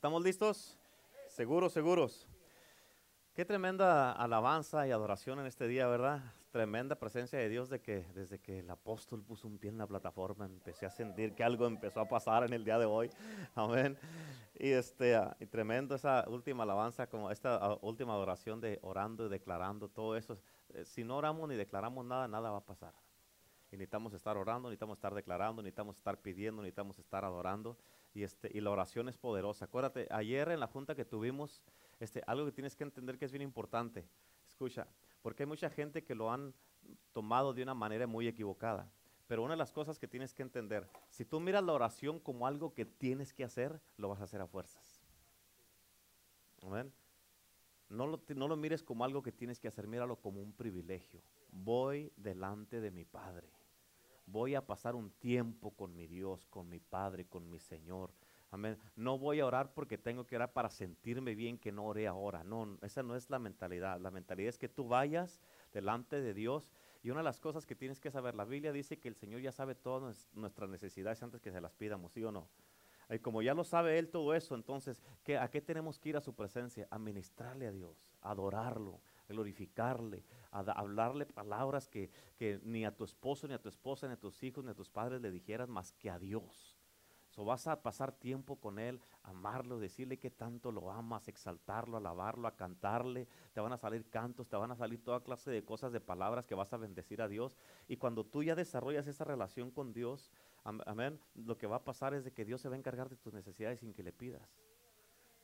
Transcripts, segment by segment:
¿Estamos listos? Seguros, seguros. Qué tremenda alabanza y adoración en este día, ¿verdad? Tremenda presencia de Dios de que desde que el apóstol puso un pie en la plataforma empecé a sentir que algo empezó a pasar en el día de hoy. Amén. Y este y tremendo esa última alabanza, como esta ah, última adoración de orando y declarando todo eso. Eh, si no oramos ni declaramos nada, nada va a pasar. Y necesitamos estar orando, necesitamos estar declarando, necesitamos estar pidiendo, necesitamos estar adorando. Y, este, y la oración es poderosa. Acuérdate, ayer en la junta que tuvimos, este, algo que tienes que entender que es bien importante. Escucha, porque hay mucha gente que lo han tomado de una manera muy equivocada. Pero una de las cosas que tienes que entender, si tú miras la oración como algo que tienes que hacer, lo vas a hacer a fuerzas. Amén. No lo, no lo mires como algo que tienes que hacer, míralo como un privilegio. Voy delante de mi Padre voy a pasar un tiempo con mi Dios, con mi Padre, con mi Señor. Amén. No voy a orar porque tengo que orar para sentirme bien que no oré ahora. No, esa no es la mentalidad. La mentalidad es que tú vayas delante de Dios. Y una de las cosas que tienes que saber, la Biblia dice que el Señor ya sabe todas nuestras necesidades antes que se las pidamos, ¿sí o no? Y como ya lo sabe Él todo eso, entonces, ¿qué, ¿a qué tenemos que ir a su presencia? A ministrarle a Dios, adorarlo, glorificarle, a hablarle palabras que, ni a tu esposo, ni a tu esposa, ni a tus hijos, ni a tus padres le dijeras más que a Dios. So vas a pasar tiempo con Él, amarlo, decirle que tanto lo amas, exaltarlo, alabarlo, a cantarle. Te van a salir cantos, te van a salir toda clase de cosas, de palabras que vas a bendecir a Dios. Y cuando tú ya desarrollas esa relación con Dios, amén, lo que va a pasar es de que Dios se va a encargar de tus necesidades sin que le pidas.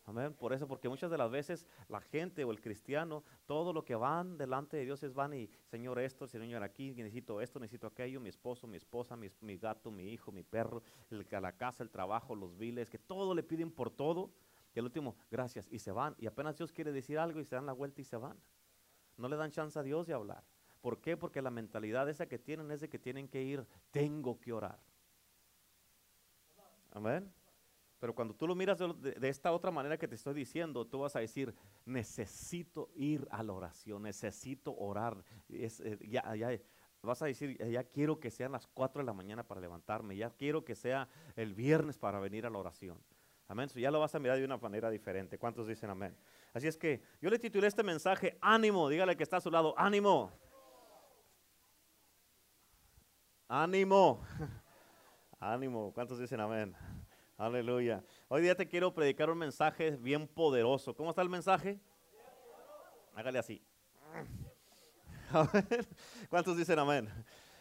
Amén. Por eso, porque muchas de las veces la gente o el cristiano, todo lo que van delante de Dios es van y, Señor, esto, Señor, aquí, necesito esto, necesito aquello, mi esposo, mi esposa, mi, gato, mi hijo, mi perro, el, la casa, el trabajo, los viles, que todo le piden por todo. Y el último, gracias, y se van. Y apenas Dios quiere decir algo y se dan la vuelta y se van. No le dan chance a Dios de hablar. ¿Por qué? Porque la mentalidad esa que tienen es de que tienen que ir, tengo que orar. Amén. Pero cuando tú lo miras de, esta otra manera que te estoy diciendo, tú vas a decir, necesito ir a la oración, necesito orar. Eh, ya, vas a decir, ya quiero que sean las 4 de la mañana para levantarme, ya quiero que sea el viernes para venir a la oración. Amén. ya lo vas a mirar de una manera diferente. ¿Cuántos dicen amén? Así es que yo le titulé este mensaje, ánimo, dígale que está a su lado, ánimo. Ánimo. ánimo. ¿Cuántos dicen amén? Aleluya. Hoy día te quiero predicar un mensaje bien poderoso. ¿Cómo está el mensaje? Hágale así. ¿Cuántos dicen amén?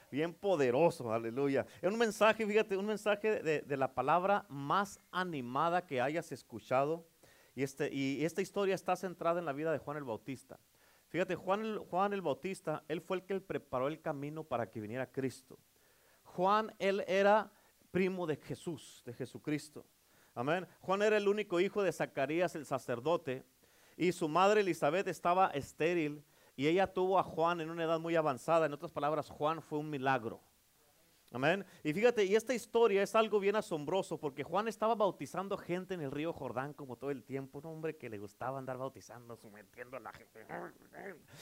Bien poderoso, aleluya. Es un mensaje, fíjate, un mensaje de, la palabra más animada que hayas escuchado. Y, este, y esta historia está centrada en la vida de Juan el Bautista. Fíjate, Juan Juan el Bautista, él fue el que preparó el camino para que viniera Cristo. Juan, él era primo de Jesús, de Jesucristo. Amén. Juan era el único hijo de Zacarías el sacerdote y su madre Elizabeth estaba estéril y ella tuvo a Juan en una edad muy avanzada. En otras palabras, Juan fue un milagro. Amén. Y fíjate, y esta historia es algo bien asombroso porque Juan estaba bautizando gente en el río Jordán como todo el tiempo. Un hombre que le gustaba andar bautizando, sometiendo a la gente,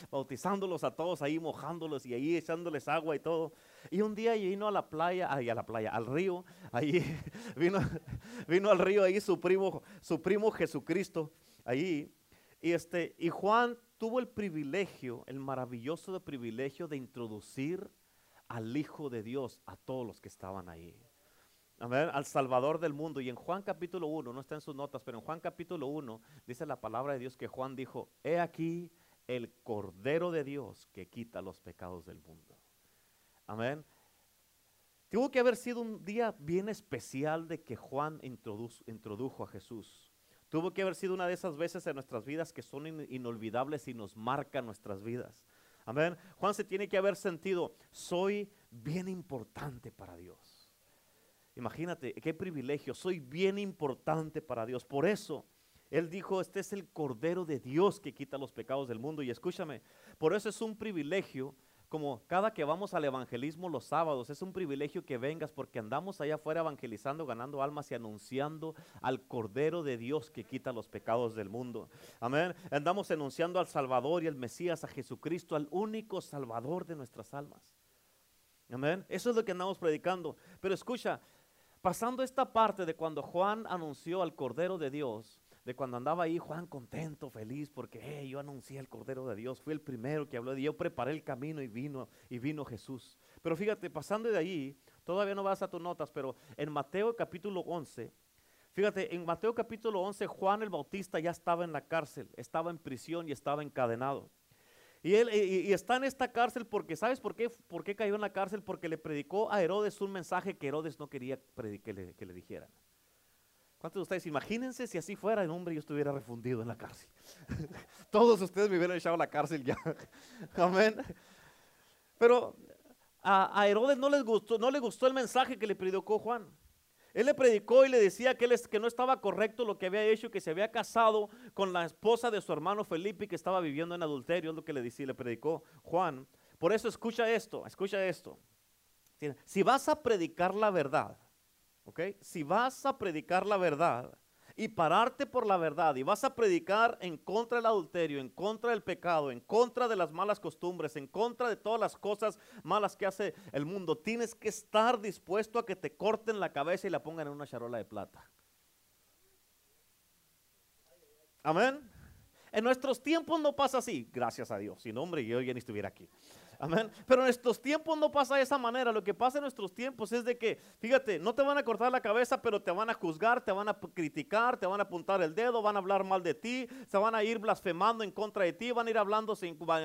bautizándolos a todos ahí, mojándolos y ahí echándoles agua y todo. Y un día vino a la playa, ahí a la playa, al río, ahí vino, vino al río ahí su primo, su primo Jesucristo, ahí. Y, este, y Juan tuvo el privilegio, el maravilloso privilegio de introducir al Hijo de Dios a todos los que estaban ahí. Amén, al Salvador del mundo. Y en Juan capítulo 1, no está en sus notas, pero en Juan capítulo 1 dice la palabra de Dios que Juan dijo, he aquí el Cordero de Dios que quita los pecados del mundo. Amén. Tuvo que haber sido un día bien especial de que Juan introdujo a Jesús. Tuvo que haber sido una de esas veces en nuestras vidas que son inolvidables y nos marcan nuestras vidas. Amén. Juan se tiene que haber sentido, soy bien importante para Dios. Imagínate, qué privilegio, soy bien importante para Dios. Por eso, Él dijo, este es el Cordero de Dios que quita los pecados del mundo. Y escúchame, por eso es un privilegio como cada que vamos al evangelismo los sábados, es un privilegio que vengas porque andamos allá afuera evangelizando, ganando almas y anunciando al Cordero de Dios que quita los pecados del mundo. Amén. Andamos anunciando al Salvador y al Mesías, a Jesucristo, al único Salvador de nuestras almas. Amén. Eso es lo que andamos predicando. Pero escucha, pasando esta parte de cuando Juan anunció al Cordero de Dios, de cuando andaba ahí Juan contento, feliz, porque yo anuncié al Cordero de Dios, fui el primero que habló, de yo preparé el camino y vino, y vino Jesús. Pero fíjate, pasando de ahí, todavía no vas a tus notas, pero en Mateo capítulo 11, fíjate, en Mateo capítulo 11, Juan el Bautista ya estaba en la cárcel, estaba en prisión y estaba encadenado. Y él y, está en esta cárcel porque, ¿sabes por qué, por qué cayó en la cárcel? Porque le predicó a Herodes un mensaje que Herodes no quería que le, que le dijeran. ¿Cuántos de ustedes, imagínense si así fuera el hombre yo estuviera refundido en la cárcel? Todos ustedes me hubieran echado a la cárcel ya. Amén. Pero a, Herodes no, les gustó, no le gustó el mensaje que le predicó Juan. Él le predicó y le decía que, él, que no estaba correcto lo que había hecho, que se había casado con la esposa de su hermano Felipe que estaba viviendo en adulterio, es lo que le decía, le predicó Juan. Por eso escucha esto, escucha esto. Si vas a predicar la verdad, Si vas a predicar la verdad, y pararte por la verdad y vas a predicar en contra del adulterio, en contra del pecado, en contra de las malas costumbres, en contra de todas las cosas malas que hace el mundo, tienes que estar dispuesto a que te corten la cabeza y la pongan en una charola de plata. Amén. En nuestros tiempos no pasa así, gracias a Dios. Si no, hombre, yo ya ni estuviera aquí. Amén. Pero en estos tiempos no pasa de esa manera. Lo que pasa en nuestros tiempos es de que, fíjate, no te van a cortar la cabeza, pero te van a juzgar, te van a criticar, te van a apuntar el dedo, van a hablar mal de ti, se van a ir blasfemando en contra de ti, van a ir hablando,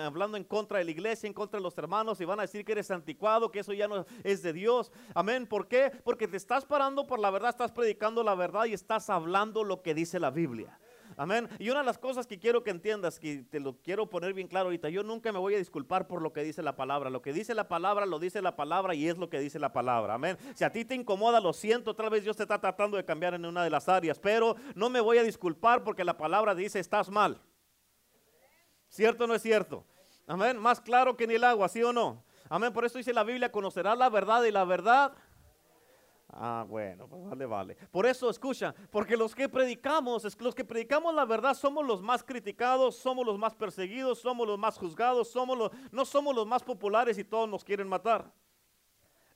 hablando en contra de la iglesia, en contra de los hermanos y van a decir que eres anticuado, que eso ya no es de Dios. Amén. ¿Por qué? Porque te estás parando por la verdad, estás predicando la verdad y estás hablando lo que dice la Biblia. Amén. Y una de las cosas que quiero que entiendas, que te lo quiero poner bien claro ahorita, yo nunca me voy a disculpar por lo que dice la palabra. Lo que dice la palabra, lo dice la palabra y es lo que dice la palabra. Amén. Si a ti te incomoda, lo siento, otra vez Dios te está tratando de cambiar en una de las áreas, pero no me voy a disculpar porque la palabra dice estás mal. ¿Cierto o no es cierto? Amén. Más claro que ni el agua, ¿sí o no? Amén. Por eso dice la Biblia, conocerás la verdad y la verdad Ah, bueno, pues vale, vale. Por eso, escucha, porque los que predicamos, los que predicamos la verdad somos los más criticados, somos los más perseguidos, somos los más juzgados, somos los, no somos los más populares y todos nos quieren matar.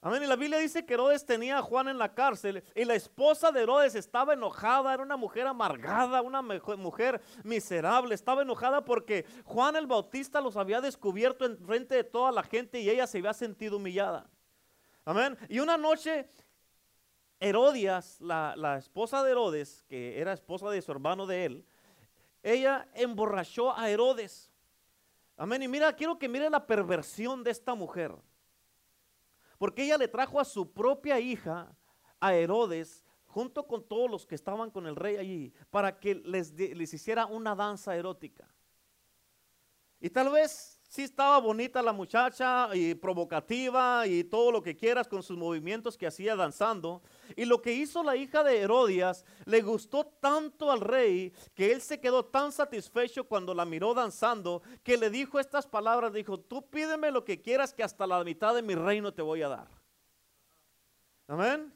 Amén. Y la Biblia dice que Herodes tenía a Juan en la cárcel y la esposa de Herodes estaba enojada, era una mujer amargada, una mujer miserable, estaba enojada porque Juan el Bautista los había descubierto en frente de toda la gente y ella se había sentido humillada. Amén. Y una noche Herodias, la, esposa de Herodes, que era esposa de su hermano de él, ella emborrachó a Herodes. Amén. Y mira, quiero que mire la perversión de esta mujer. Porque ella le trajo a su propia hija, a Herodes, junto con todos los que estaban con el rey allí, para que les, les hiciera una danza erótica. Y tal vez sí estaba bonita la muchacha y provocativa y todo lo que quieras con sus movimientos que hacía danzando. Y lo que hizo la hija de Herodias le gustó tanto al rey que él se quedó tan satisfecho cuando la miró danzando que le dijo estas palabras, dijo, tú pídeme lo que quieras que hasta la mitad de mi reino te voy a dar. Amén.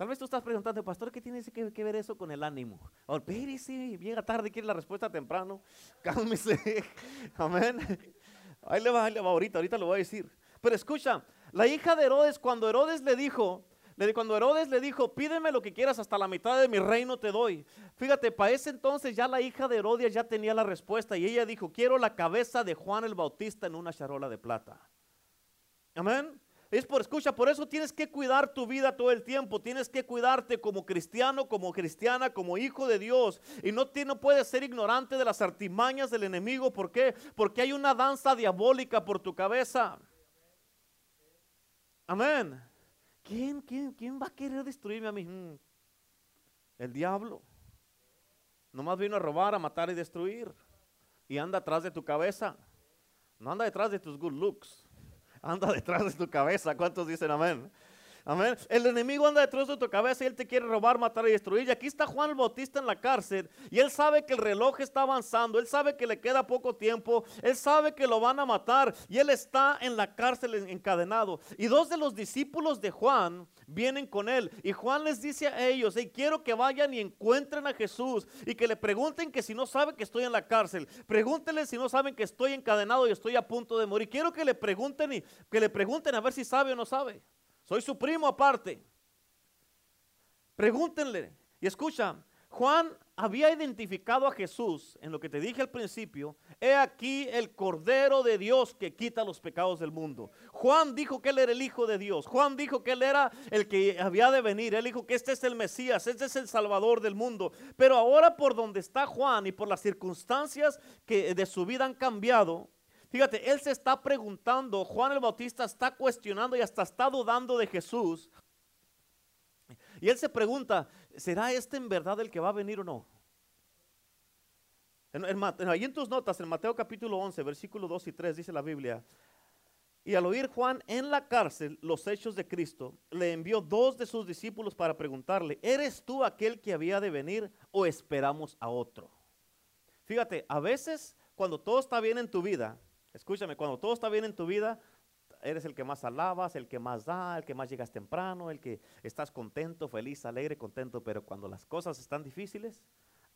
Tal vez tú estás preguntando, pastor, ¿qué tiene que, ver eso con el ánimo? Oh, espérese, llega tarde, quiere la respuesta temprano. Cálmese. Amén. Ahí le va, ahí le va ahorita, ahorita lo voy a decir. Pero escucha, la hija de Herodes, cuando Herodes le dijo, cuando Herodes le dijo, pídeme lo que quieras, hasta la mitad de mi reino te doy. Fíjate, para ese entonces ya la hija de Herodes ya tenía la respuesta y ella dijo, quiero la cabeza de Juan el Bautista en una charola de plata. Amén. Es por, escucha, por eso tienes que cuidar tu vida todo el tiempo. Tienes que cuidarte como cristiano, como cristiana, como hijo de Dios. Y no, no puedes ser ignorante de las artimañas del enemigo. ¿Por qué? Porque hay una danza diabólica por tu cabeza. Amén. ¿Quién, quién, quién va a querer destruirme a mí? Mm. El diablo. Nomás vino a robar, a matar y destruir. Y anda atrás de tu cabeza. No anda detrás de tus good looks anda detrás de tu cabeza. ¿Cuántos dicen amén? Amén. El enemigo anda detrás de tu cabeza y él te quiere robar, matar y destruir. Y aquí está Juan el Bautista en la cárcel y él sabe que el reloj está avanzando, él sabe que le queda poco tiempo, él sabe que lo van a matar y él está en la cárcel encadenado. Y dos de los discípulos de Juan vienen con él y Juan les dice a ellos, y quiero que vayan y encuentren a Jesús y que le pregunten que si no saben que estoy en la cárcel, pregúntenle si no saben que estoy encadenado y estoy a punto de morir. Quiero que le pregunten y que le pregunten a ver si sabe o no sabe. Soy su primo aparte. Pregúntenle. Y escucha, Juan había identificado a Jesús en lo que te dije al principio. He aquí el Cordero de Dios que quita los pecados del mundo. Juan dijo que él era el Hijo de Dios. Juan dijo que él era el que había de venir. Él dijo que este es el Mesías, este es el Salvador del mundo. Pero ahora por donde está Juan y por las circunstancias que de su vida han cambiado, fíjate, él se está preguntando, Juan el Bautista está cuestionando y hasta está dudando de Jesús. Y él se pregunta, ¿será este en verdad el que va a venir o no? En, en tus notas, en Mateo capítulo 11, versículo 2 y 3, dice la Biblia, y al oír Juan en la cárcel los hechos de Cristo, le envió dos de sus discípulos para preguntarle, ¿eres tú aquel que había de venir o esperamos a otro? Fíjate, a veces cuando todo está bien en tu vida, escúchame, cuando todo está bien en tu vida, eres el que más alabas, el que más da, el que más llegas temprano, el que estás contento, feliz, alegre, contento, pero cuando las cosas están difíciles,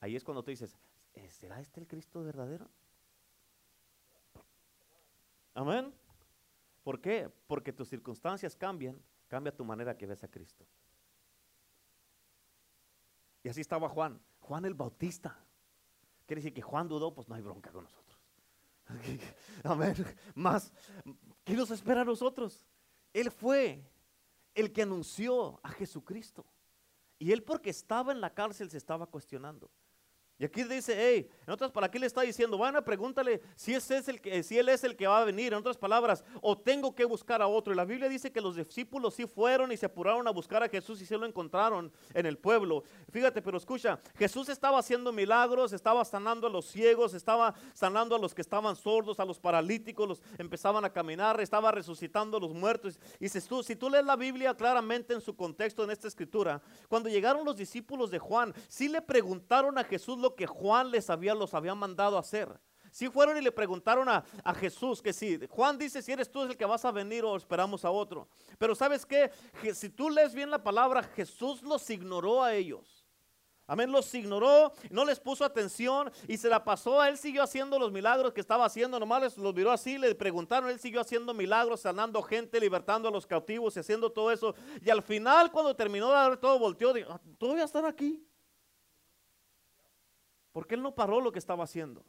ahí es cuando tú dices, eh, ¿será este el Cristo verdadero? Amén. ¿Por qué? Porque tus circunstancias cambian, cambia tu manera que ves a Cristo. Y así estaba Juan, Juan el Bautista. Quiere decir que Juan dudó, pues no hay bronca con nosotros. Amén. Más, ¿qué nos espera a nosotros? Él fue el que anunció a Jesucristo. Y él porque estaba en la cárcel se estaba cuestionando. Aquí dice, hey, en otras palabras, aquí le está diciendo, van pregúntale si, ese es el que, si él es el que va a venir, en otras palabras, o tengo que buscar a otro. Y la Biblia dice que los discípulos sí fueron y se apuraron a buscar a Jesús y se lo encontraron en el pueblo. Fíjate, pero escucha, Jesús estaba haciendo milagros, estaba sanando a los ciegos, estaba sanando a los que estaban sordos, a los paralíticos, los empezaban a caminar, estaba resucitando a los muertos. Y si tú, si tú lees la Biblia claramente en su contexto en esta escritura, cuando llegaron los discípulos de Juan, sí le preguntaron a Jesús lo que Juan les había, los había mandado a hacer. Si fueron y le preguntaron a, Jesús que si Juan dice si eres tú el que vas a venir o esperamos a otro. Pero sabes que si tú lees bien la palabra, Jesús los ignoró a ellos. Amén, los ignoró, no les puso atención y se la pasó. Él siguió haciendo los milagros que estaba haciendo. Nomás los miró así, le preguntaron. Él siguió haciendo milagros, sanando gente, libertando a los cautivos y haciendo todo eso. Y al final, cuando terminó de dar todo, volteó, dijo: ah, ¿Todavía están aquí? Porque él no paró lo que estaba haciendo.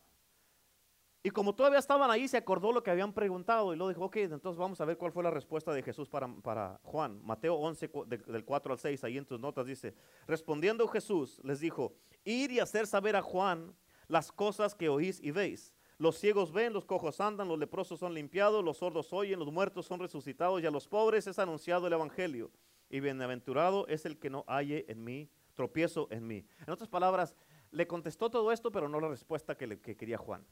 Y como todavía estaban ahí, se acordó lo que habían preguntado y lo dijo, ok, entonces vamos a ver cuál fue la respuesta de Jesús para, para Juan. Mateo 11, del 4 al 6, ahí en tus notas dice, respondiendo Jesús les dijo, ir y hacer saber a Juan las cosas que oís y veis. Los ciegos ven, los cojos andan, los leprosos son limpiados, los sordos oyen, los muertos son resucitados y a los pobres es anunciado el Evangelio. Y bienaventurado es el que no halle en mí, tropiezo en mí. En otras palabras, le contestó todo esto, pero no la respuesta que, le, quería Juan.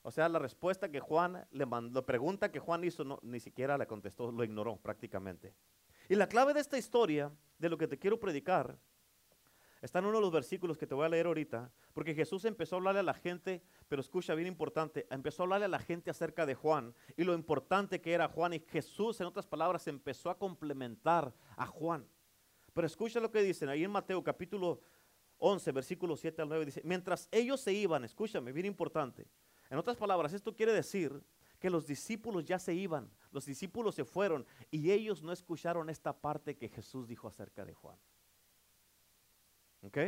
O sea, la respuesta que Juan le mandó, la pregunta que Juan hizo, no, ni siquiera la contestó, lo ignoró prácticamente. Y la clave de esta historia, de lo que te quiero predicar, está en uno de los versículos que te voy a leer ahorita, porque Jesús empezó a hablarle a la gente, pero escucha bien importante, empezó a hablarle a la gente acerca de Juan y lo importante que era Juan, y Jesús, en otras palabras, empezó a complementar a Juan. Pero escucha lo que dicen ahí en Mateo capítulo 11, versículo 7 al 9, dice, mientras ellos se iban, escúchame, bien importante. En otras palabras, esto quiere decir que los discípulos ya se iban, los discípulos se fueron y ellos no escucharon esta parte que Jesús dijo acerca de Juan. ¿Ok?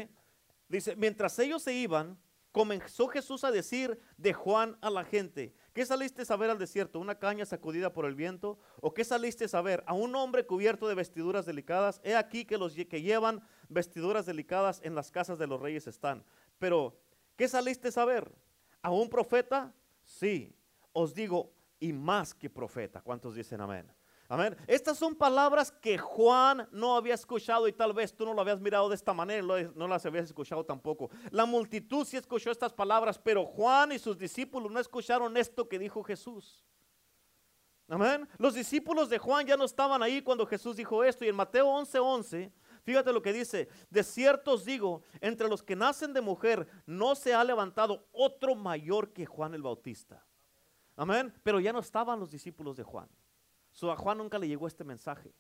Dice, mientras ellos se iban, comenzó Jesús a decir de Juan a la gente, ¿qué saliste a ver al desierto? ¿Una caña sacudida por el viento? ¿O qué saliste a ver? ¿A un hombre cubierto de vestiduras delicadas? He aquí que los que llevan vestiduras delicadas en las casas de los reyes están. Pero, ¿qué saliste a ver? ¿A un profeta? Sí, os digo, y más que profeta. ¿Cuántos dicen amén? Amén. Estas son palabras que Juan no había escuchado y tal vez tú no lo habías mirado de esta manera, no las habías escuchado tampoco. La multitud sí escuchó estas palabras, pero Juan y sus discípulos no escucharon esto que dijo Jesús. Amén. Los discípulos de Juan ya no estaban ahí cuando Jesús dijo esto y en Mateo 11:11 11, Fíjate lo que dice, de cierto os digo, entre los que nacen de mujer no se ha levantado otro mayor que Juan el Bautista. Amén. Pero ya no estaban los discípulos de Juan. A Juan nunca le llegó este mensaje.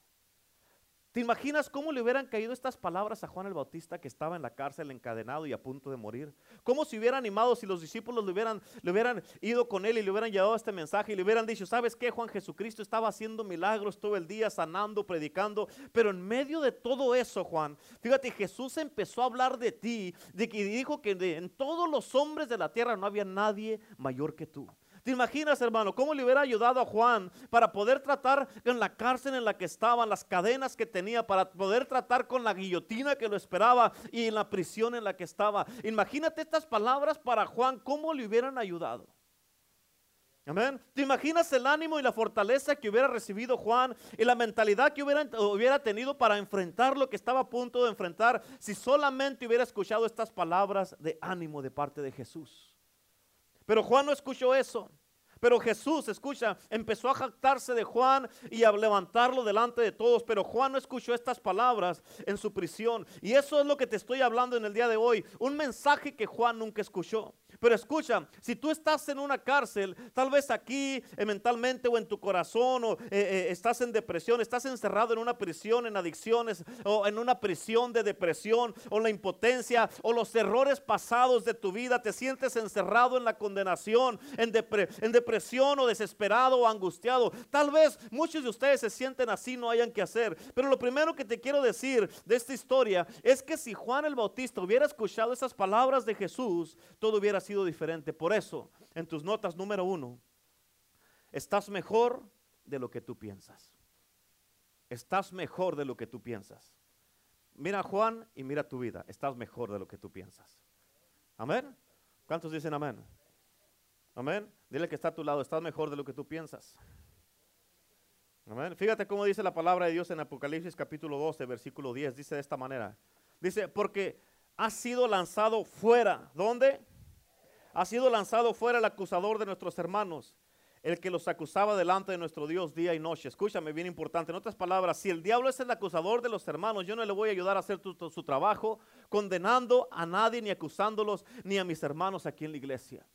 ¿Te imaginas cómo le hubieran caído estas palabras a Juan el Bautista que estaba en la cárcel encadenado y a punto de morir? ¿Cómo se hubiera animado si los discípulos le hubieran, le hubieran ido con él y le hubieran llevado este mensaje y le hubieran dicho, ¿sabes qué? Juan Jesucristo estaba haciendo milagros todo el día, sanando, predicando, pero en medio de todo eso, Juan, fíjate, Jesús empezó a hablar de ti, de que dijo que en todos los hombres de la tierra no había nadie mayor que tú. ¿Te imaginas, hermano, cómo le hubiera ayudado a Juan para poder tratar en la cárcel en la que estaba, las cadenas que tenía, para poder tratar con la guillotina que lo esperaba y en la prisión en la que estaba? Imagínate estas palabras para Juan, cómo le hubieran ayudado. Amén. ¿Te imaginas el ánimo y la fortaleza que hubiera recibido Juan y la mentalidad que hubiera, hubiera, tenido para enfrentar lo que estaba a punto de enfrentar si solamente hubiera escuchado estas palabras de ánimo de parte de Jesús? Pero Juan no escuchó eso. Pero Jesús, escucha, empezó a jactarse de Juan y a levantarlo delante de todos. Pero Juan no escuchó estas palabras en su prisión. Y eso es lo que te estoy hablando en el día de hoy. Un mensaje que Juan nunca escuchó. Pero escucha, si tú estás en una cárcel, tal vez aquí eh, mentalmente o en tu corazón, o eh, eh, estás en depresión, estás encerrado en una prisión, en adicciones, o en una prisión de depresión, o la impotencia, o los errores pasados de tu vida, te sientes encerrado en la condenación, en, depresión o desesperado o angustiado. Tal vez muchos de ustedes se sienten así, no hayan que hacer. Pero lo primero que te quiero decir de esta historia es que si Juan el Bautista hubiera escuchado esas palabras de Jesús, todo hubiera sido diferente. Por eso, en tus notas número uno, estás mejor de lo que tú piensas. Estás mejor de lo que tú piensas. Mira a Juan y mira tu vida. Estás mejor de lo que tú piensas. Amén. ¿Cuántos dicen amén? Amén. Dile que está a tu lado. Estás mejor de lo que tú piensas. Amén. Fíjate cómo dice la palabra de Dios en Apocalipsis capítulo 12, versículo 10. Dice de esta manera. Dice, porque ha sido lanzado fuera. ¿Dónde? Ha sido lanzado fuera el acusador de nuestros hermanos, el que los acusaba delante de nuestro Dios día y noche. Escúchame, bien importante. En otras palabras, si el diablo es el acusador de los hermanos, yo no le voy a ayudar a hacer su trabajo condenando a nadie ni acusándolos ni a mis hermanos aquí en la iglesia.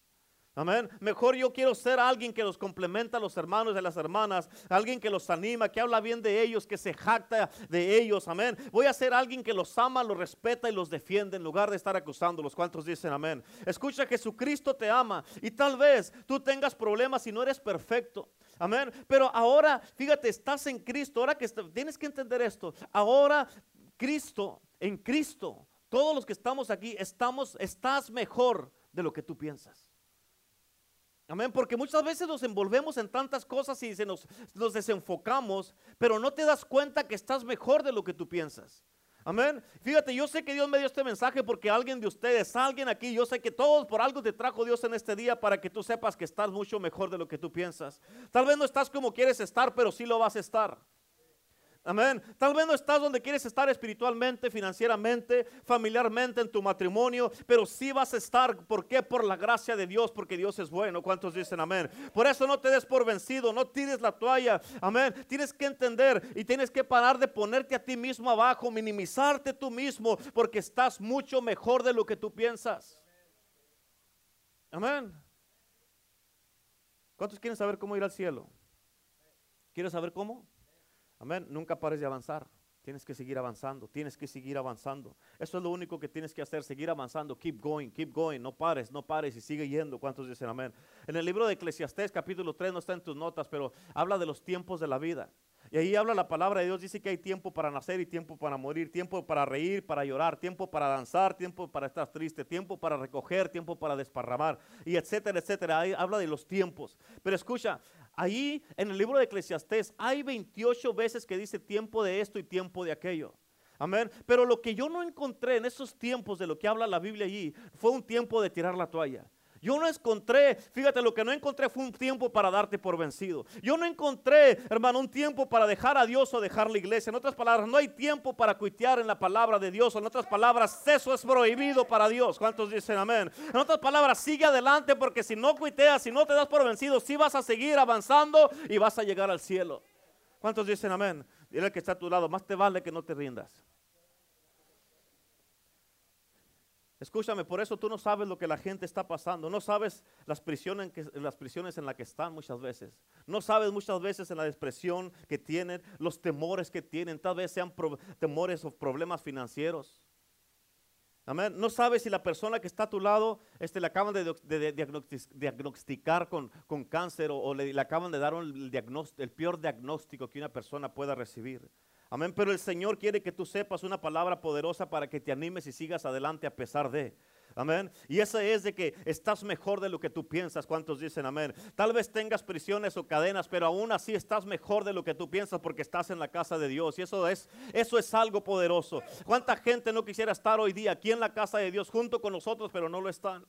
Amén. Mejor yo quiero ser alguien que los complementa a los hermanos y las hermanas, alguien que los anima, que habla bien de ellos, que se jacta de ellos. Amén. Voy a ser alguien que los ama, los respeta y los defiende en lugar de estar acusándolos. ¿Cuántos dicen amén? Escucha, Jesucristo te ama y tal vez tú tengas problemas y no eres perfecto. Amén. Pero ahora, fíjate, estás en Cristo. Ahora que tienes que entender esto. Ahora, Cristo, en Cristo, todos los que estamos aquí, estamos, estás mejor de lo que tú piensas. Amén, porque muchas veces nos envolvemos en tantas cosas y se nos, nos desenfocamos, pero no te das cuenta que estás mejor de lo que tú piensas. Amén. Fíjate, yo sé que Dios me dio este mensaje porque alguien de ustedes, alguien aquí, yo sé que todos por algo te trajo Dios en este día para que tú sepas que estás mucho mejor de lo que tú piensas. Tal vez no estás como quieres estar, pero sí lo vas a estar. Amén. Tal vez no estás donde quieres estar espiritualmente, financieramente, familiarmente, en tu matrimonio, pero sí vas a estar. ¿Por qué? Por la gracia de Dios, porque Dios es bueno. ¿Cuántos dicen amén? Por eso no te des por vencido, no tires la toalla. Amén. Tienes que entender y tienes que parar de ponerte a ti mismo abajo, minimizarte tú mismo, porque estás mucho mejor de lo que tú piensas. Amén. ¿Cuántos quieren saber cómo ir al cielo? ¿Quieres saber cómo? Amén. Nunca pares de avanzar. Tienes que seguir avanzando, tienes que seguir avanzando. Eso es lo único que tienes que hacer, seguir avanzando. Keep going, keep going. No pares, no pares y sigue yendo. ¿Cuántos dicen amén? En el libro de Eclesiastés, capítulo 3, no está en tus notas, pero habla de los tiempos de la vida. Y ahí habla la palabra de Dios, dice que hay tiempo para nacer y tiempo para morir, tiempo para reír, para llorar, tiempo para danzar, tiempo para estar triste, tiempo para recoger, tiempo para desparramar, y etcétera, etcétera. Ahí habla de los tiempos. Pero escucha, ahí en el libro de Eclesiastés hay 28 veces que dice tiempo de esto y tiempo de aquello. Amén. Pero lo que yo no encontré en esos tiempos de lo que habla la Biblia allí fue un tiempo de tirar la toalla. Yo no encontré, fíjate, lo que no encontré fue un tiempo para darte por vencido. Yo no encontré, hermano, un tiempo para dejar a Dios o dejar la iglesia. En otras palabras, no hay tiempo para cuitear en la palabra de Dios. En otras palabras, eso es prohibido para Dios. ¿Cuántos dicen amén? En otras palabras, sigue adelante porque si no cuiteas, si no te das por vencido, sí vas a seguir avanzando y vas a llegar al cielo. ¿Cuántos dicen amén? Dile que está a tu lado, más te vale que no te rindas. Escúchame, por eso tú no sabes lo que la gente está pasando. No sabes las prisiones, en que, las prisiones en las que están muchas veces. No sabes muchas veces en la depresión que tienen, los temores que tienen. Tal vez sean temores o problemas financieros. No sabes si la persona que está a tu lado este, le acaban de, diagnosticar con, con cáncer o, le, acaban de dar el peor diagnóstico que una persona pueda recibir. Amén. Pero el Señor quiere que tú sepas una palabra poderosa para que te animes y sigas adelante a pesar de. Amén. Y esa es de que estás mejor de lo que tú piensas. ¿Cuántos dicen amén? Tal vez tengas prisiones o cadenas, pero aún así estás mejor de lo que tú piensas porque estás en la casa de Dios. Y eso es, eso es algo poderoso. ¿Cuánta gente no quisiera estar hoy día aquí en la casa de Dios junto con nosotros, pero no lo están?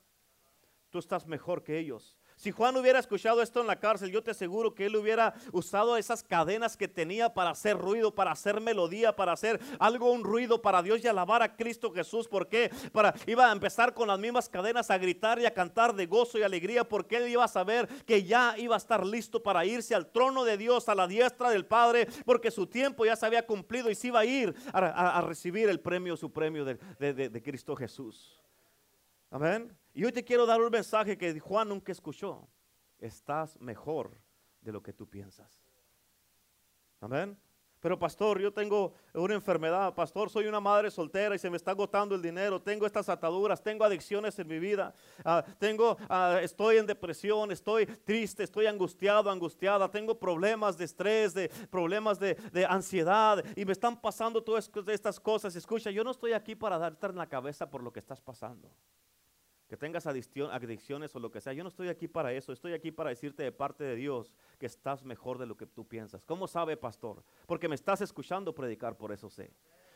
Tú estás mejor que ellos. Si Juan hubiera escuchado esto en la cárcel, yo te aseguro que él hubiera usado esas cadenas que tenía para hacer ruido, para hacer melodía, para hacer algo, un ruido para Dios y alabar a Cristo Jesús. ¿Por qué? Para, iba a empezar con las mismas cadenas a gritar y a cantar de gozo y alegría porque él iba a saber que ya iba a estar listo para irse al trono de Dios, a la diestra del Padre, porque su tiempo ya se había cumplido y se iba a ir a, recibir el premio, su premio de, de Cristo Jesús. Amén. Y hoy te quiero dar un mensaje que Juan nunca escuchó. Estás mejor de lo que tú piensas. Amén. Pero pastor, yo tengo una enfermedad, pastor, soy una madre soltera y se me está agotando el dinero, tengo estas ataduras, tengo adicciones en mi vida, ah, tengo, ah, estoy en depresión, estoy triste, estoy angustiado, angustiada, tengo problemas de estrés, de problemas de, de ansiedad y me están pasando todas estas cosas. Escucha, yo no estoy aquí para darte en la cabeza por lo que estás pasando que tengas adicciones o lo que sea. Yo no estoy aquí para eso, estoy aquí para decirte de parte de Dios que estás mejor de lo que tú piensas. ¿Cómo sabe, pastor? Porque me estás escuchando predicar, por eso sé.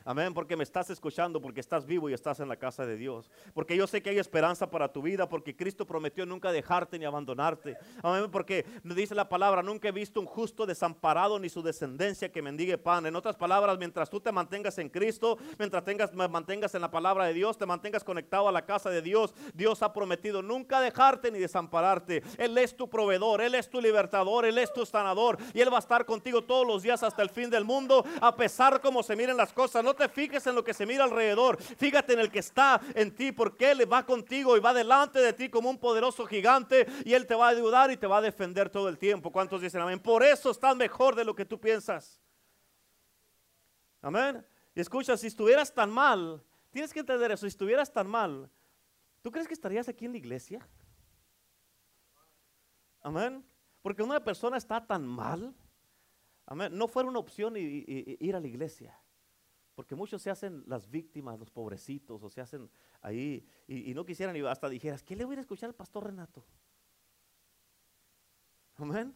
Amén, porque me estás escuchando, porque estás vivo y estás en la casa de Dios. Porque yo sé que hay esperanza para tu vida, porque Cristo prometió nunca dejarte ni abandonarte. Amén, porque dice la palabra, nunca he visto un justo desamparado ni su descendencia que mendigue pan. En otras palabras, mientras tú te mantengas en Cristo, mientras tengas, mantengas en la palabra de Dios, te mantengas conectado a la casa de Dios, Dios ha prometido nunca dejarte ni desampararte. Él es tu proveedor, Él es tu libertador, Él es tu sanador y Él va a estar contigo todos los días hasta el fin del mundo, a pesar como se miren las cosas. Te fijes en lo que se mira alrededor, fíjate en el que está en ti, porque Él va contigo y va delante de ti como un poderoso gigante y Él te va a ayudar y te va a defender todo el tiempo. ¿Cuántos dicen amén? Por eso estás mejor de lo que tú piensas. Amén. Y escucha, si estuvieras tan mal, tienes que entender eso, si estuvieras tan mal, ¿tú crees que estarías aquí en la iglesia? Amén. Porque una persona está tan mal, amén, no fuera una opción ir a la iglesia. Porque muchos se hacen las víctimas, los pobrecitos, o se hacen ahí y, no quisieran, y hasta dijeras, ¿qué le voy a escuchar al pastor Renato? Amén.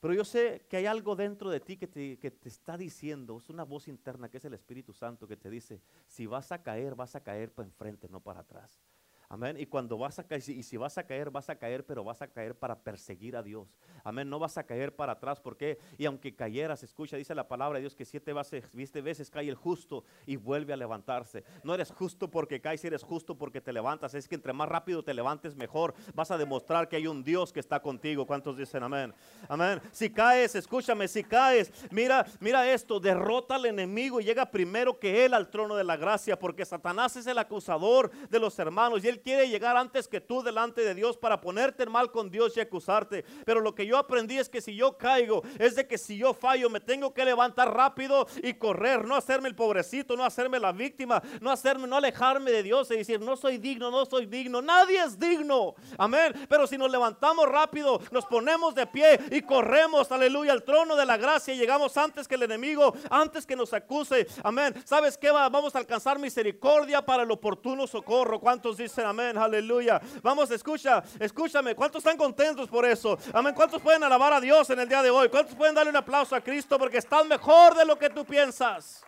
Pero yo sé que hay algo dentro de ti que te, que te, está diciendo, es una voz interna que es el Espíritu Santo que te dice, si vas a caer, vas a caer para enfrente, no para atrás. Amén. Y cuando vas a caer, y si vas a caer, vas a caer, pero vas a caer para perseguir a Dios. Amén. No vas a caer para atrás. ¿Por qué? Y aunque cayeras, escucha, dice la palabra de Dios que siete veces, viste veces cae el justo y vuelve a levantarse. No eres justo porque caes, eres justo porque te levantas. Es que entre más rápido te levantes, mejor. Vas a demostrar que hay un Dios que está contigo. ¿Cuántos dicen amén? Amén. Si caes, escúchame, si caes, mira, mira esto, derrota al enemigo y llega primero que él al trono de la gracia, porque Satanás es el acusador de los hermanos y él quiere llegar antes que tú delante de Dios para ponerte mal con Dios y acusarte. Pero lo que yo aprendí es que si yo caigo, es de que si yo fallo, me tengo que levantar rápido y correr, no hacerme el pobrecito, no hacerme la víctima, no hacerme, no alejarme de Dios y decir, no soy digno, no soy digno. Nadie es digno. Amén. Pero si nos levantamos rápido, nos ponemos de pie y corremos, aleluya, al trono de la gracia y llegamos antes que el enemigo, antes que nos acuse. Amén. ¿Sabes qué? Vamos a alcanzar misericordia para el oportuno socorro. ¿Cuántos dicen amén? Aleluya. Vamos, escucha, escúchame. ¿Cuántos están contentos por eso? Amén. ¿Cuántos pueden alabar a Dios en el día de hoy? ¿Cuántos pueden darle un aplauso a Cristo porque están mejor de lo que tú piensas?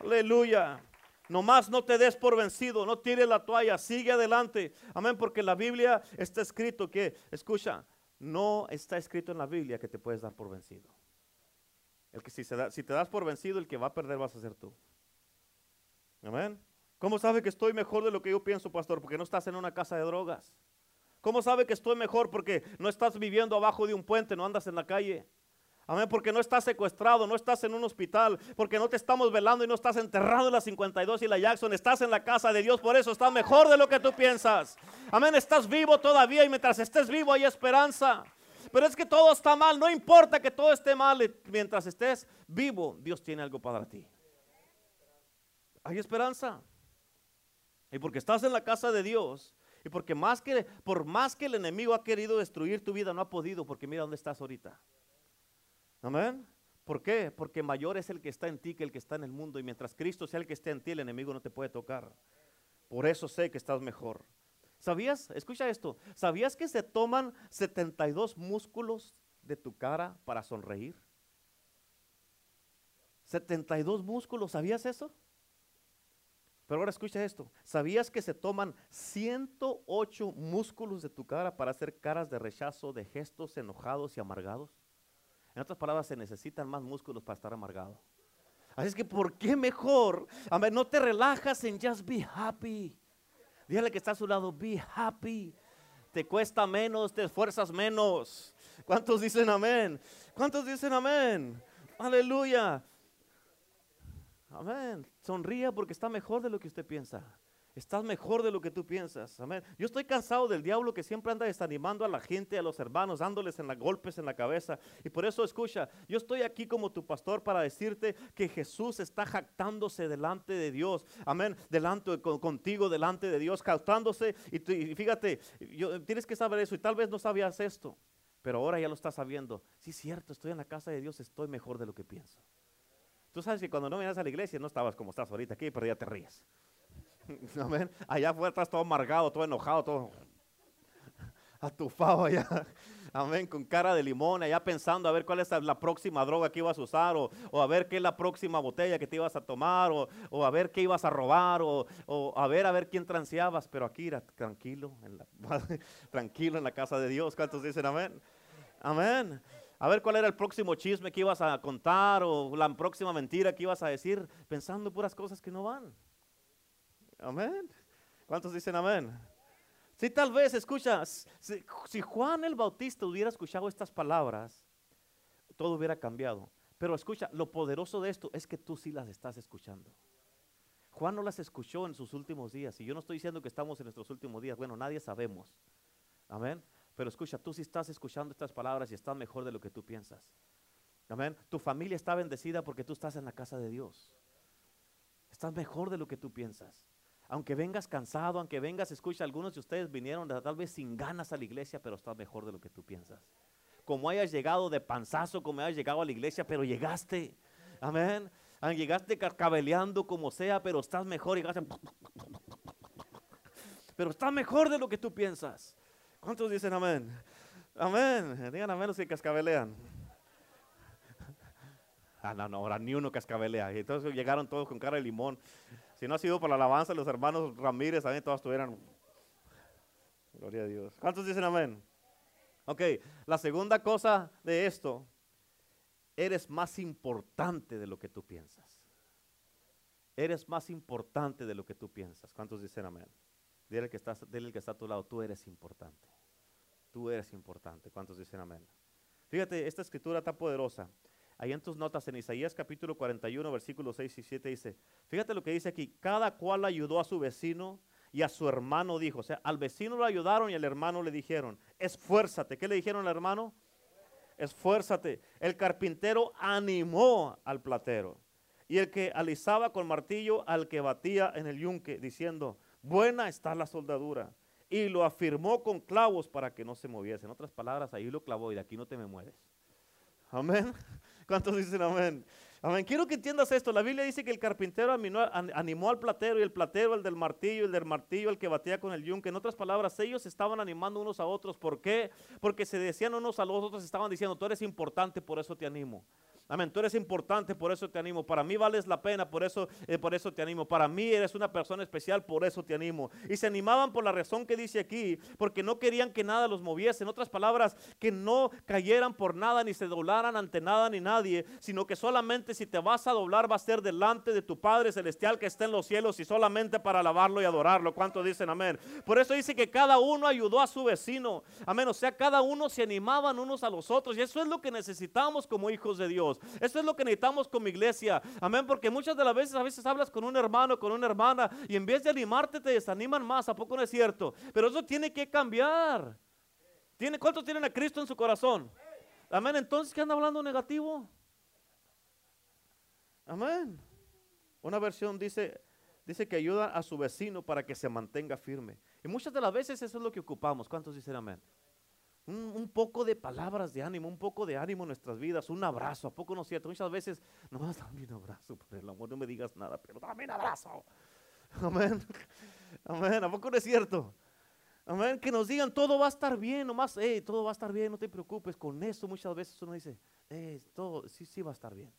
Aleluya. Nomás no te des por vencido, no tires la toalla, sigue adelante. Amén, porque la Biblia está escrito que, escucha, no está escrito en la Biblia que te puedes dar por vencido. El que si, si te das por vencido, el que va a perder vas a ser tú. Amén. ¿Cómo sabe que estoy mejor de lo que yo pienso, pastor? Porque no estás en una casa de drogas. ¿Cómo sabe que estoy mejor? Porque no estás viviendo abajo de un puente, no andas en la calle. Amén, porque no estás secuestrado, no estás en un hospital, porque no te estamos velando y no estás enterrado en la 52 y la Jackson, estás en la casa de Dios, por eso estás mejor de lo que tú piensas. Amén, estás vivo todavía y mientras estés vivo hay esperanza. Pero es que todo está mal, no importa que todo esté mal, mientras estés vivo, Dios tiene algo para ti. Hay esperanza. Y porque estás en la casa de Dios, y porque más que, por más que el enemigo ha querido destruir tu vida, no ha podido, porque mira dónde estás ahorita. Amén. ¿Por qué? Porque mayor es el que está en ti que el que está en el mundo. Y mientras Cristo sea el que esté en ti, el enemigo no te puede tocar. Por eso sé que estás mejor. ¿Sabías? Escucha esto. ¿Sabías que se toman 72 músculos de tu cara para sonreír? 72 músculos. ¿Sabías eso? Pero ahora escucha esto. ¿Sabías que se toman 108 músculos de tu cara para hacer caras de rechazo, de gestos enojados y amargados? En otras palabras, se necesitan más músculos para estar amargado. Así es que, ¿por qué mejor? No te relajas en just be happy. Dígale que está a su lado, be happy. Te cuesta menos, te esfuerzas menos. ¿Cuántos dicen amén? ¿Cuántos dicen amén? Aleluya. Amén. Sonría porque está mejor de lo que usted piensa. Estás mejor de lo que tú piensas. Amén. Yo estoy cansado del diablo que siempre anda desanimando a la gente, a los hermanos, dándoles en la, golpes en la cabeza. Y por eso escucha, yo estoy aquí como tu pastor para decirte que Jesús está jactándose delante de Dios. Amén. Delante contigo, delante de Dios, jactándose. Y, fíjate, tienes que saber eso. Y tal vez no sabías esto, pero ahora ya lo estás sabiendo. Sí, cierto, estoy en la casa de Dios, estoy mejor de lo que pienso. Tú sabes que cuando no venías a la iglesia no estabas como estás ahorita aquí, pero ya te ríes. Amén. Allá afuera estás todo amargado, todo enojado, todo atufado allá. Amén, con cara de limón, allá pensando a ver cuál es la próxima droga que ibas a usar, o, a ver qué es la próxima botella que te ibas a tomar, o, a ver qué ibas a robar, o, a ver a ver quién transeabas, pero aquí era tranquilo, tranquilo en la casa de Dios. ¿Cuántos dicen amén? Amén. A ver cuál era el próximo chisme que ibas a contar, o la próxima mentira que ibas a decir, pensando puras cosas que no van. Amén. ¿Cuántos dicen amén? Si tal vez, escucha, si, Juan el Bautista hubiera escuchado estas palabras, todo hubiera cambiado. Pero escucha, lo poderoso de esto es que tú sí las estás escuchando. Juan no las escuchó en sus últimos días. Y yo no estoy diciendo que estamos en nuestros últimos días. Bueno, nadie sabemos. Amén. Pero escucha, tú sí estás escuchando estas palabras y estás mejor de lo que tú piensas. Amén. Tu familia está bendecida porque tú estás en la casa de Dios. Estás mejor de lo que tú piensas aunque vengas cansado, aunque vengas, escucha, algunos de ustedes vinieron tal vez sin ganas a la iglesia, pero estás mejor de lo que tú piensas. Como hayas llegado de panzazo, como hayas llegado a la iglesia, pero llegaste. Amén. Llegaste carcabeleando como sea, pero estás mejor. Llegaste. Pero estás mejor de lo que tú piensas. ¿Cuántos dicen amén? Amén. Digan amén los que cascabelean. Ah, no, no, ahora ni uno cascabelea. Entonces llegaron todos con cara de limón. Si no ha sido por la alabanza, los hermanos Ramírez también todos estuvieran. Gloria a Dios. ¿Cuántos dicen amén? Ok, la segunda cosa de esto, eres más importante de lo que tú piensas. Eres más importante de lo que tú piensas. ¿Cuántos dicen amén? Dile que, estás, dile que está a tu lado, tú eres importante. Tú eres importante. ¿Cuántos dicen amén? Fíjate, esta escritura tan poderosa. Ahí en tus notas en Isaías capítulo 41, versículos 6 y 7 dice, fíjate lo que dice aquí, cada cual ayudó a su vecino y a su hermano dijo, o sea, al vecino lo ayudaron y al hermano le dijeron, esfuérzate. ¿Qué le dijeron al hermano? Esfuérzate. El carpintero animó al platero y el que alisaba con martillo al que batía en el yunque, diciendo, buena está la soldadura. Y lo afirmó con clavos para que no se moviese. En otras palabras, ahí lo clavó y de aquí no te me mueves. Amén. ¿Cuántos dicen amén? Amén. Quiero que entiendas esto. La Biblia dice que el carpintero animó al platero y el platero el del martillo, el del martillo el que batía con el yunque. En otras palabras, ellos estaban animando unos a otros. ¿Por qué? Porque se decían unos a los otros, estaban diciendo, tú eres importante, por eso te animo. Amén. Tú eres importante, por eso te animo. Para mí vales la pena, por eso, eh, por eso te animo. Para mí eres una persona especial, por eso te animo. Y se animaban por la razón que dice aquí, porque no querían que nada los moviese. En otras palabras, que no cayeran por nada, ni se doblaran ante nada ni nadie, sino que solamente si te vas a doblar va a ser delante de tu Padre Celestial que está en los cielos y solamente para alabarlo y adorarlo. ¿Cuántos dicen amén? Por eso dice que cada uno ayudó a su vecino. Amén. O sea, cada uno se animaban unos a los otros. Y eso es lo que necesitamos como hijos de Dios. Eso es lo que necesitamos como iglesia. Amén. Porque muchas de las veces, a veces hablas con un hermano, con una hermana, y en vez de animarte te desaniman más. ¿A poco no es cierto? Pero eso tiene que cambiar. ¿Tiene, ¿Cuántos tienen a Cristo en su corazón? Amén. Entonces, ¿qué anda hablando negativo? Amén. Una versión dice, dice que ayuda a su vecino para que se mantenga firme. Y muchas de las veces eso es lo que ocupamos. ¿Cuántos dicen amén? Un, poco de palabras de ánimo, un poco de ánimo en nuestras vidas, un abrazo. ¿A poco no es cierto? Muchas veces, no, dame un abrazo, por el amor, no me digas nada, pero dame un abrazo. Amén. Amén. ¿A poco no es cierto? Amén. Que nos digan todo va a estar bien, nomás, hey, todo va a estar bien, no te preocupes. Con eso muchas veces uno dice, hey, todo, sí, sí va a estar bien.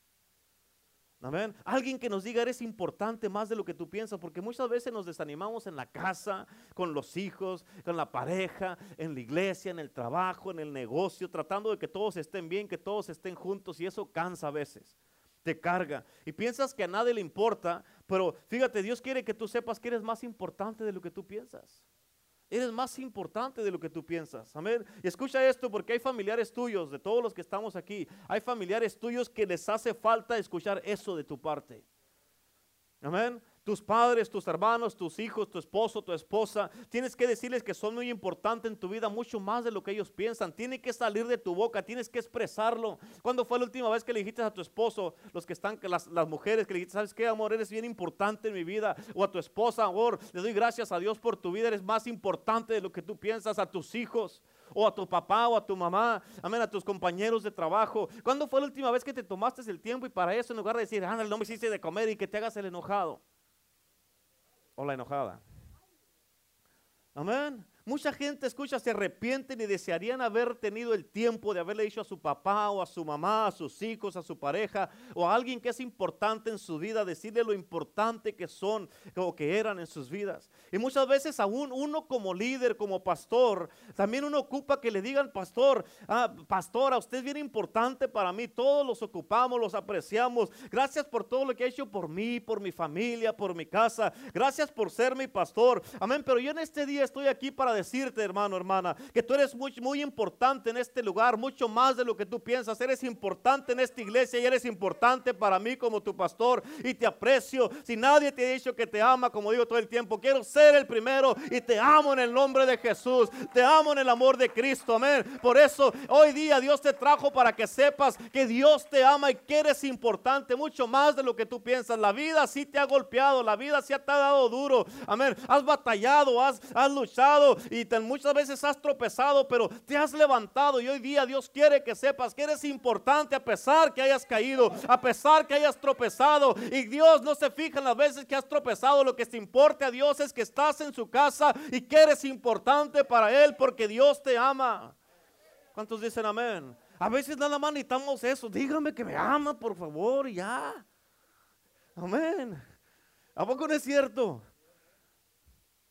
Amén. Alguien que nos diga eres importante más de lo que tú piensas, porque muchas veces nos desanimamos en la casa, con los hijos, con la pareja, en la iglesia, en el trabajo, en el negocio, tratando de que todos estén bien, que todos estén juntos, y eso cansa a veces, te carga. Y piensas que a nadie le importa, pero fíjate, Dios quiere que tú sepas que eres más importante de lo que tú piensas. Eres más importante de lo que tú piensas. Amén. Y escucha esto porque hay familiares tuyos, de todos los que estamos aquí, hay familiares tuyos que les hace falta escuchar eso de tu parte. Amén tus padres, tus hermanos, tus hijos, tu esposo, tu esposa. Tienes que decirles que son muy importantes en tu vida, mucho más de lo que ellos piensan. Tiene que salir de tu boca, tienes que expresarlo. ¿Cuándo fue la última vez que le dijiste a tu esposo, los que están, las, las mujeres, que le dijiste, sabes qué, amor, eres bien importante en mi vida? O a tu esposa, amor, le doy gracias a Dios por tu vida, eres más importante de lo que tú piensas, a tus hijos o a tu papá o a tu mamá, amén, a tus compañeros de trabajo. ¿Cuándo fue la última vez que te tomaste el tiempo y para eso en lugar de decir, ándale, no me hiciste de comer y que te hagas el enojado? O la enojada. Amén. Mucha gente, escucha, se arrepienten y desearían haber tenido el tiempo de haberle dicho a su papá o a su mamá, a sus hijos, a su pareja o a alguien que es importante en su vida, decirle lo importante que son o que eran en sus vidas. Y muchas veces aún uno como líder, como pastor, también uno ocupa que le digan, pastor, ah, pastora, usted es bien importante para mí, todos los ocupamos, los apreciamos. Gracias por todo lo que ha hecho por mí, por mi familia, por mi casa. Gracias por ser mi pastor. Amén, pero yo en este día estoy aquí para decirte, hermano, hermana, que tú eres muy, muy importante en este lugar, mucho más de lo que tú piensas. Eres importante en esta iglesia y eres importante para mí como tu pastor y te aprecio. Si nadie te ha dicho que te ama, como digo todo el tiempo, quiero ser el primero y te amo en el nombre de Jesús. Te amo en el amor de Cristo, amén. Por eso hoy día Dios te trajo para que sepas que Dios te ama y que eres importante, mucho más de lo que tú piensas. La vida sí te ha golpeado, la vida sí te ha dado duro, amén. Has batallado, has, has luchado y muchas veces has tropezado, pero te has levantado y hoy día Dios quiere que sepas que eres importante a pesar que hayas caído, a pesar que hayas tropezado. Y Dios no se fija en las veces que has tropezado, lo que te importa a Dios es que estás en su casa y que eres importante para Él porque Dios te ama. ¿Cuántos dicen amén? A veces nada más necesitamos eso. Dígame que me ama, por favor, ya. Amén. ¿A poco no es cierto?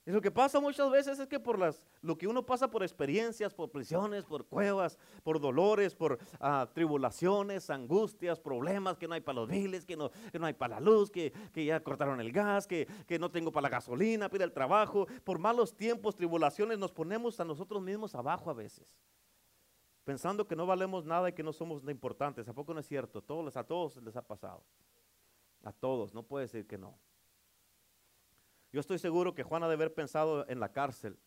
Y lo que pasa muchas veces es que por las, lo que uno pasa por experiencias, por prisiones, por cuevas, por dolores, por ah, tribulaciones, angustias, problemas, que no hay para los biles, que no, que no hay para la luz, que, que ya cortaron el gas, que, que, no tengo para la gasolina, pide el trabajo, por malos tiempos, tribulaciones, nos ponemos a nosotros mismos abajo a veces. Pensando que no valemos nada y que no somos importantes. ¿A poco no es cierto? Todos, a todos les ha pasado. A todos, no puede decir que no. Yo estoy seguro que Juan ha de haber pensado en la cárcel,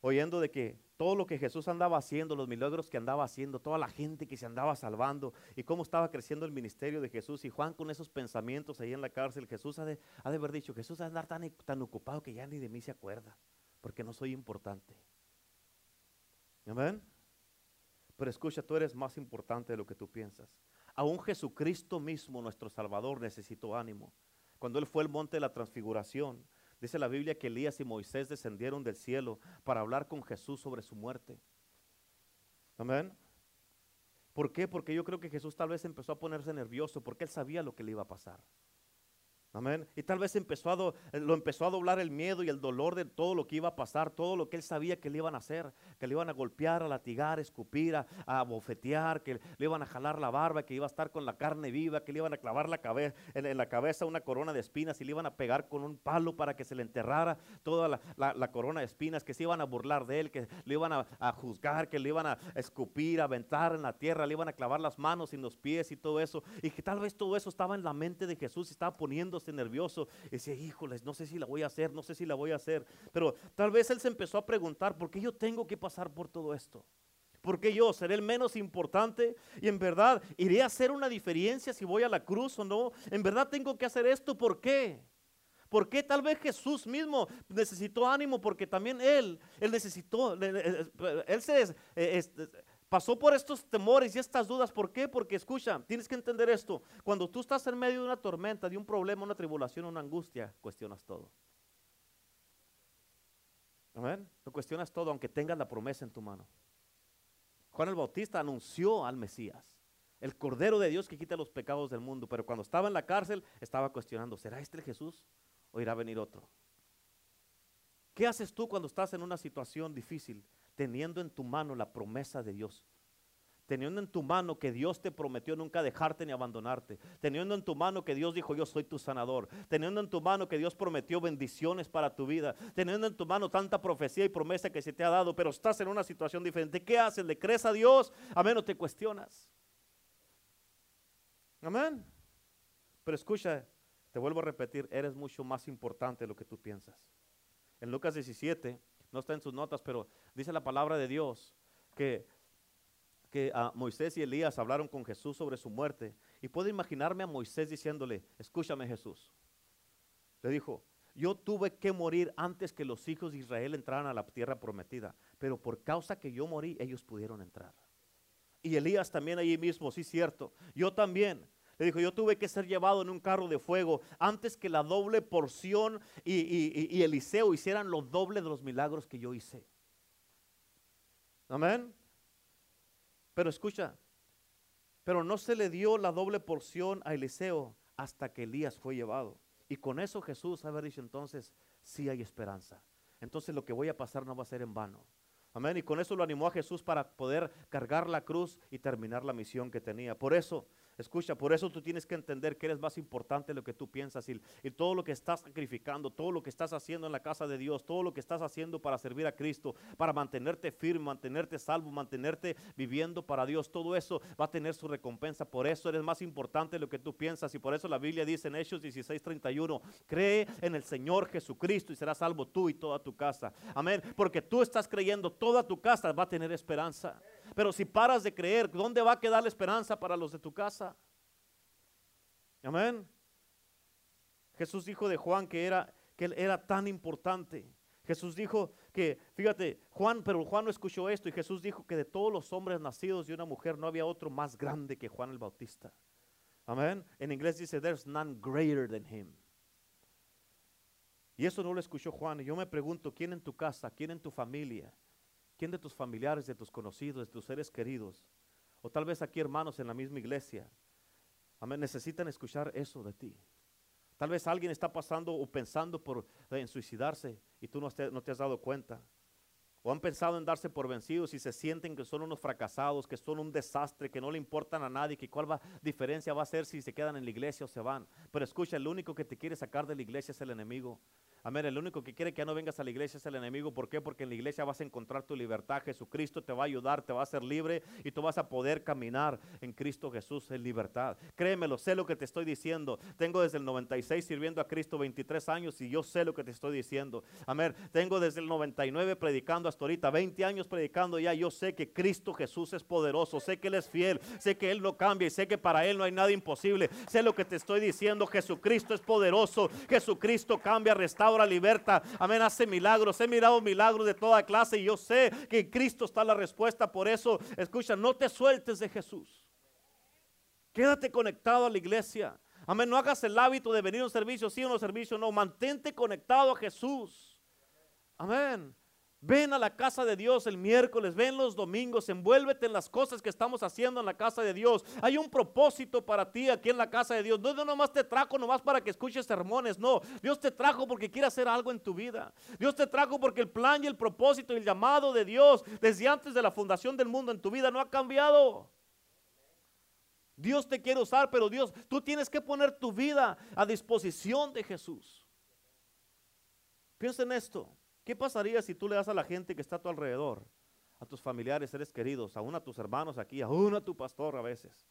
oyendo de que todo lo que Jesús andaba haciendo, los milagros que andaba haciendo, toda la gente que se andaba salvando y cómo estaba creciendo el ministerio de Jesús. Y Juan con esos pensamientos ahí en la cárcel, Jesús ha de, haber dicho, Jesús ha de andar tan, tan ocupado que ya ni de mí se acuerda, porque no soy importante. Amén. Pero escucha, tú eres más importante de lo que tú piensas. Aún Jesucristo mismo, nuestro Salvador, necesitó ánimo. Cuando él fue al monte de la transfiguración, dice la Biblia que Elías y Moisés descendieron del cielo para hablar con Jesús sobre su muerte. Amén. ¿Por qué? Porque yo creo que Jesús tal vez empezó a ponerse nervioso porque él sabía lo que le iba a pasar. Amén. Y tal vez empezó a eh, lo empezó a doblar el miedo y el dolor de todo lo que iba a pasar, todo lo que él sabía que le iban a hacer, que le iban a golpear, a latigar, escupir, a, bofetear, que le iban a jalar la barba, que iba a estar con la carne viva, que le iban a clavar la cabeza, en, la cabeza una corona de espinas y le iban a pegar con un palo para que se le enterrara toda la, corona de espinas, que se iban a burlar de él, que le iban a, a, juzgar, que le iban a escupir, a aventar en la tierra, le iban a clavar las manos y los pies y todo eso. Y que tal vez todo eso estaba en la mente de Jesús y estaba poniendo nervioso. Y decía, híjoles, no sé si la voy a hacer, no sé si la voy a hacer. Pero tal vez él se empezó a preguntar, ¿por qué yo tengo que pasar por todo esto? ¿Por qué yo seré el menos importante? Y en verdad, ¿iré a hacer una diferencia si voy a la cruz o no? En verdad tengo que hacer esto, ¿por qué? ¿Por qué tal vez Jesús mismo necesitó ánimo? Porque también Él, Él necesitó, Él se, pasó por estos temores y estas dudas. ¿Por qué? Porque escucha, tienes que entender esto. Cuando tú estás en medio de una tormenta, de un problema, una tribulación, una angustia, cuestionas todo. Amén. Lo cuestionas todo, aunque tengas la promesa en tu mano. Juan el Bautista anunció al Mesías, el Cordero de Dios que quita los pecados del mundo. Pero cuando estaba en la cárcel, estaba cuestionando: ¿será este el Jesús o irá a venir otro? ¿Qué haces tú cuando estás en una situación difícil? Teniendo en tu mano la promesa de Dios. Teniendo en tu mano que Dios te prometió nunca dejarte ni abandonarte. Teniendo en tu mano que Dios dijo yo soy tu sanador. Teniendo en tu mano que Dios prometió bendiciones para tu vida. Teniendo en tu mano tanta profecía y promesa que se te ha dado. Pero estás en una situación diferente. ¿Qué haces? ¿Le crees a Dios? A menos te cuestionas. Amén. Pero escucha, te vuelvo a repetir, eres mucho más importante de lo que tú piensas. En Lucas 17 no está en sus notas, pero dice la palabra de Dios que, que a Moisés y Elías hablaron con Jesús sobre su muerte. Y puedo imaginarme a Moisés diciéndole, escúchame Jesús. Le dijo, yo tuve que morir antes que los hijos de Israel entraran a la tierra prometida, pero por causa que yo morí, ellos pudieron entrar. Y Elías también allí mismo, sí cierto. Yo también. Le dijo, yo tuve que ser llevado en un carro de fuego antes que la doble porción y, Eliseo hicieran lo doble de los milagros que yo hice. Amén. Pero escucha, pero no se le dio la doble porción a Eliseo hasta que Elías fue llevado. Y con eso Jesús haber dicho entonces, sí hay esperanza. Entonces lo que voy a pasar no va a ser en vano. Amén. Y con eso lo animó a Jesús para poder cargar la cruz y terminar la misión que tenía. Por eso Escucha, por eso tú tienes que entender que eres más importante de lo que tú piensas y, todo lo que estás sacrificando, todo lo que estás haciendo en la casa de Dios, todo lo que estás haciendo para servir a Cristo, para mantenerte firme, mantenerte salvo, mantenerte viviendo para Dios, todo eso va a tener su recompensa. Por eso eres más importante de lo que tú piensas y por eso la Biblia dice en Hechos 16:31, cree en el Señor Jesucristo y serás salvo tú y toda tu casa. Amén. Porque tú estás creyendo, toda tu casa va a tener esperanza. Pero si paras de creer, ¿dónde va a quedar la esperanza para los de tu casa? Amén. Jesús dijo de Juan que era, que él era tan importante. Jesús dijo que, fíjate, Juan, pero Juan no escuchó esto y Jesús dijo que de todos los hombres nacidos de una mujer no había otro más grande que Juan el Bautista. Amén. En inglés dice, there's none greater than him. Y eso no lo escuchó Juan. Y yo me pregunto, ¿quién en tu casa, quién en tu familia, quién de tus familiares, de tus conocidos, de tus seres queridos, o tal vez aquí hermanos en la misma iglesia, Amén. Necesitan escuchar eso de ti. Tal vez alguien está pasando o pensando por, en suicidarse y tú no te, no te has dado cuenta. O han pensado en darse por vencidos y se sienten que son unos fracasados, que son un desastre, que no le importan a nadie, que cuál va, diferencia va a ser si se quedan en la iglesia o se van. Pero escucha, el único que te quiere sacar de la iglesia es el enemigo. Amén. El único que quiere que ya no vengas a la iglesia es el enemigo. ¿Por qué? Porque en la iglesia vas a encontrar tu libertad. Jesucristo te va a ayudar, te va a hacer libre y tú vas a poder caminar en Cristo Jesús en libertad. Créemelo, sé lo que te estoy diciendo. Tengo desde el 96 sirviendo a Cristo 23 años y yo sé lo que te estoy diciendo. Amén. Tengo desde el 99 predicando hasta ahorita, 20 años predicando ya. Yo sé que Cristo Jesús es poderoso. Sé que Él es fiel. Sé que Él no cambia y sé que para Él no hay nada imposible. Sé lo que te estoy diciendo. Jesucristo es poderoso. Jesucristo cambia, restaura ahora libertad. Amén, hace milagros. He mirado milagros de toda clase y yo sé que en Cristo está la respuesta. Por eso, escucha, no te sueltes de Jesús. Quédate conectado a la iglesia. Amén, no hagas el hábito de venir a un servicio, sí o no servicio, no. Mantente conectado a Jesús. Amén. Ven a la casa de Dios el miércoles, ven los domingos, envuélvete en las cosas que estamos haciendo en la casa de Dios. Hay un propósito para ti aquí en la casa de Dios. No, no nomás te trajo nomás para que escuches sermones, no. Dios te trajo porque quiere hacer algo en tu vida. Dios te trajo porque el plan y el propósito y el llamado de Dios desde antes de la fundación del mundo en tu vida no ha cambiado. Dios te quiere usar, pero Dios, tú tienes que poner tu vida a disposición de Jesús. Piensa en esto. ¿Qué pasaría si tú le das a la gente que está a tu alrededor, a tus familiares, seres queridos, aún a tus hermanos aquí, aún a tu pastor a veces,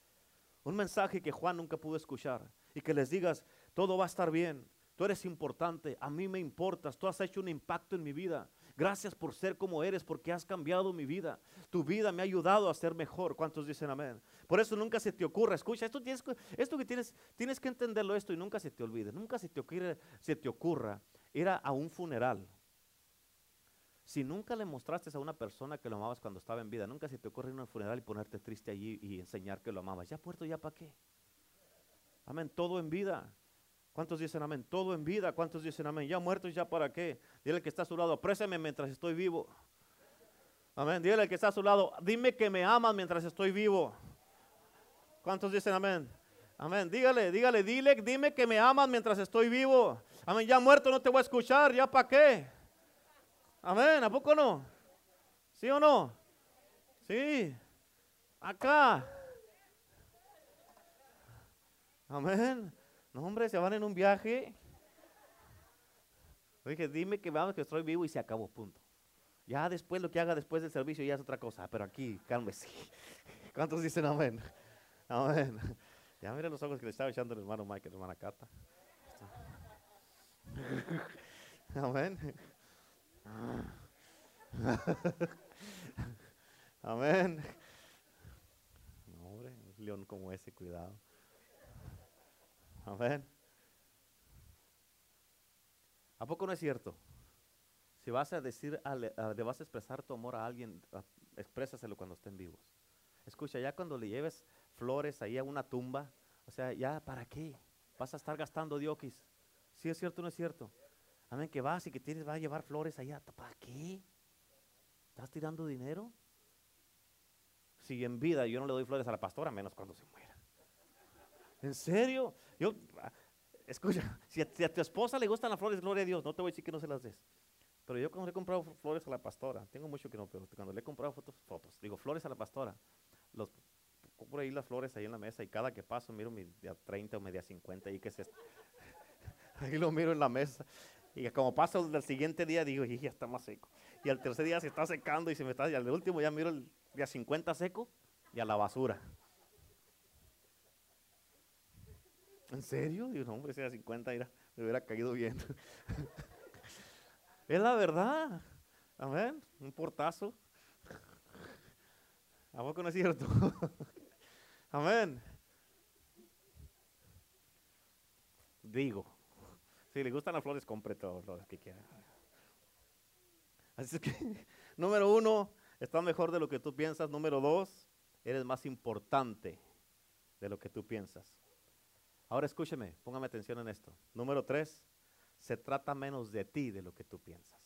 un mensaje que Juan nunca pudo escuchar y que les digas, todo va a estar bien, tú eres importante, a mí me importas, tú has hecho un impacto en mi vida. Gracias por ser como eres, porque has cambiado mi vida. Tu vida me ha ayudado a ser mejor. ¿Cuántos dicen amén? Por eso nunca se te ocurra, escucha, esto, tienes, que tienes, tienes que entenderlo esto y nunca se te olvide, nunca se te, ocurre, se te ocurra ir a un funeral si nunca le mostraste a una persona que lo amabas cuando estaba en vida, nunca se te ocurre ir a un funeral y ponerte triste allí y enseñar que lo amabas. Ya puerto, ya para qué. Amén, todo en vida. ¿Cuántos dicen amén? Todo en vida. ¿Cuántos dicen amén? Ya muertos, ya para qué. Dile que está a su lado, apréseme mientras estoy vivo. Amén. Dile que está a su lado, dime que me amas mientras estoy vivo. ¿Cuántos dicen amén? Amén. Dígale, dígale, dile, dime que me amas mientras estoy vivo. Amén. Ya muerto no te voy a escuchar, ya para qué. Amén, ¿a poco no? ¿Sí o no? Sí. Acá. Amén. No, hombre, se van en un viaje. Dije, dime que vamos, que estoy vivo y se acabó, punto. Ya después lo que haga después del servicio ya es otra cosa, pero aquí, cálmese. ¿Cuántos dicen amén? Amén. Ya mira los ojos que le estaba echando el hermano Mike, la hermana Cata. Amén. Amén. No, hombre, un león como ese, cuidado. Amén. ¿A poco no es cierto? Si vas a decir, vas a expresar tu amor a alguien, exprésaselo cuando estén vivos. Escucha, ya cuando le lleves flores ahí a una tumba, o sea, ya para qué? Vas a estar gastando diokis. ¿Sí es cierto o no es cierto? Amén, que vas y que tienes, va a llevar flores allá. ¿Para qué? ¿Estás tirando dinero? Si en vida yo no le doy flores a la pastora, menos cuando se muera. ¿En serio? Yo, escucha, si a, tu esposa le gustan las flores, gloria a Dios, no te voy a decir que no se las des. Pero yo cuando le he comprado flores a la pastora, tengo mucho que no, pero cuando le he comprado fotos, fotos, digo flores a la pastora, los compro ahí las flores ahí en la mesa y cada que paso miro mi día 30 o media 50 y que es Ahí lo miro en la mesa y como pasa el siguiente día, digo, y ya está más seco. Y al tercer día se está secando y se me está, y al último ya miro el día 50 seco y a la basura. ¿En serio? Digo, no, hombre, ese día 50 era, me hubiera caído bien. es la verdad. Amén. Un portazo. ¿A poco no es cierto? Amén. Digo. Si le gustan las flores, compre todas las que quiera. Así que, número uno, está mejor de lo que tú piensas. Número dos, eres más importante de lo que tú piensas. Ahora escúcheme, póngame atención en esto. Número tres, se trata menos de ti de lo que tú piensas.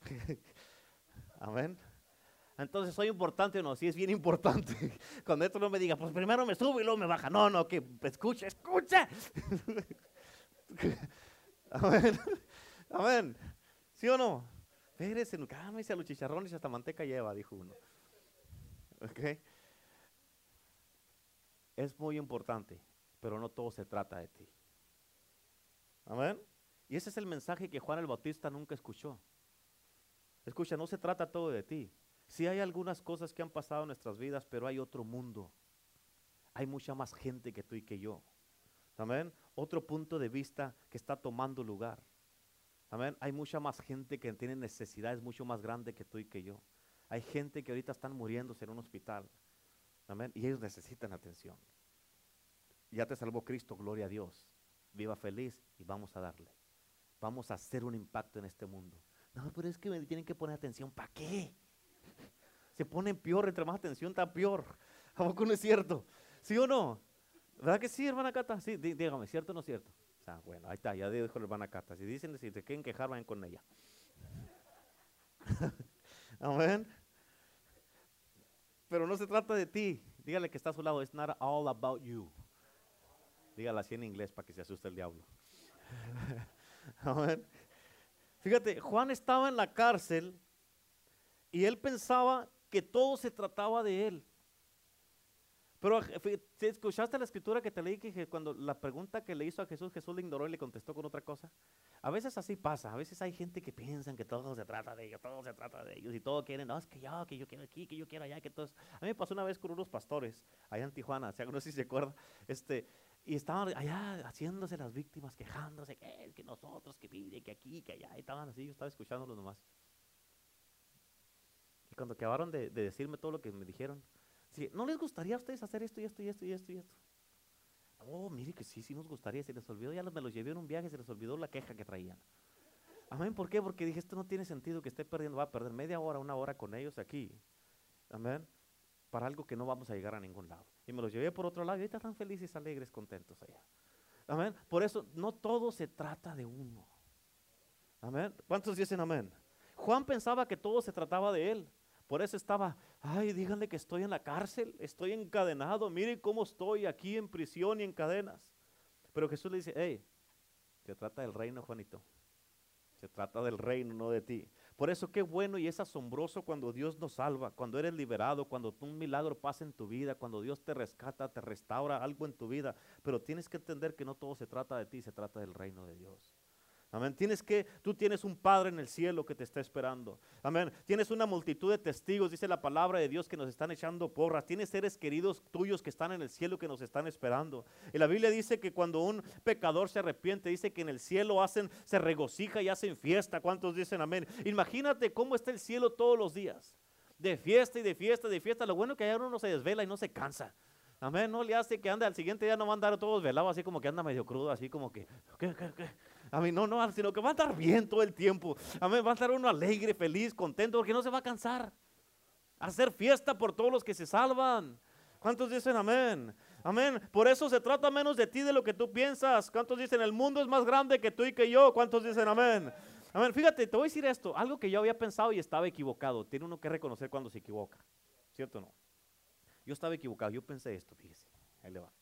Amén. Entonces, ¿soy importante o no? Sí, es bien importante. Cuando esto no me diga, pues primero me subo y luego me baja. No, no, que escucha, escucha. Amén. Amén. ¿Sí o no? Espérese, cálmese a los chicharrones y hasta manteca lleva, dijo uno. ¿Ok? Es muy importante, pero no todo se trata de ti. Amén. Y ese es el mensaje que Juan el Bautista nunca escuchó. Escucha, no se trata todo de ti. Sí hay algunas cosas que han pasado en nuestras vidas, pero hay otro mundo. Hay mucha más gente que tú y que yo. Amén. Otro punto de vista que está tomando lugar. Amén. Hay mucha más gente que tiene necesidades mucho más grandes que tú y que yo. Hay gente que ahorita están muriéndose en un hospital. Amén. Y ellos necesitan atención. Ya te salvó Cristo, gloria a Dios. Viva feliz y vamos a darle. Vamos a hacer un impacto en este mundo. No, pero es que tienen que poner atención. ¿Para qué? Se ponen peor, entre más atención está peor. ¿A poco no es cierto? ¿Sí o no? ¿Verdad que sí, hermana Cata? Sí, dígame, ¿cierto o no cierto? O sea, bueno, ahí está, ya dijo la hermana Cata. Si dicen, si te quieren quejar, vayan con ella. Amén. Pero no se trata de ti. Dígale que está a su lado. It's not all about you. Dígale así en inglés para que se asuste el diablo. Amén. Fíjate, Juan estaba en la cárcel y él pensaba que todo se trataba de él. Pero si escuchaste la escritura que te leí que cuando la pregunta que le hizo a Jesús, Jesús le ignoró y le contestó con otra cosa. A veces así pasa, a veces hay gente que piensa que todo se trata de ellos, todo se trata de ellos y todo quieren, no, es que yo, que yo quiero aquí, que yo quiero allá, que todos. A mí me pasó una vez con unos pastores allá en Tijuana, no sé si se acuerda, este, y estaban allá haciéndose las víctimas, quejándose, que, que nosotros, que pide, que aquí, que allá, y estaban así, yo estaba escuchándolos nomás. Y cuando acabaron de decirme todo lo que me dijeron, ¿no les gustaría a ustedes hacer esto y esto y esto y esto y esto? Oh, mire que sí, sí nos gustaría, se les olvidó, ya me los llevé en un viaje, se les olvidó la queja que traían. Amén, ¿por qué? Porque dije, esto no tiene sentido que esté perdiendo, va a perder media hora, una hora con ellos aquí. Amén, para algo que no vamos a llegar a ningún lado. Y me los llevé por otro lado y ahorita están felices, alegres, contentos allá. Amén, por eso no todo se trata de uno. Amén, ¿cuántos dicen amén? Juan pensaba que todo se trataba de él. Por eso estaba, ay, díganle que estoy en la cárcel, estoy encadenado, miren cómo estoy aquí en prisión y en cadenas. Pero Jesús le dice, hey, se trata del reino, Juanito. Se trata del reino, no de ti. Por eso qué bueno y es asombroso cuando Dios nos salva, cuando eres liberado, cuando un milagro pasa en tu vida, cuando Dios te rescata, te restaura algo en tu vida. Pero tienes que entender que no todo se trata de ti, se trata del reino de Dios. Amén. Tienes que, tú tienes un Padre en el cielo que te está esperando. Amén. Tienes una multitud de testigos, dice la palabra de Dios, que nos están echando porras. Tienes seres queridos tuyos que están en el cielo que nos están esperando. Y la Biblia dice que cuando un pecador se arrepiente, dice que en el cielo hacen, se regocija y hacen fiesta. ¿Cuántos dicen amén? Imagínate cómo está el cielo todos los días. De fiesta y de fiesta, de fiesta. Lo bueno que allá uno no se desvela y no se cansa. Amén. No le hace que ande al siguiente día no va a andar todos velados, así como que anda medio crudo, así como que, ¿qué, qué, qué? A mí no, no, sino que va a estar bien todo el tiempo. A mí va a estar uno alegre, feliz, contento, porque no se va a cansar. Hacer fiesta por todos los que se salvan. ¿Cuántos dicen amén? Amén. Por eso se trata menos de ti de lo que tú piensas. ¿Cuántos dicen el mundo es más grande que tú y que yo? ¿Cuántos dicen amén? Amén. Fíjate, te voy a decir esto. Algo que yo había pensado y estaba equivocado. Tiene uno que reconocer cuando se equivoca. ¿Cierto o no? Yo estaba equivocado. Yo pensé esto, fíjese. Ahí le va.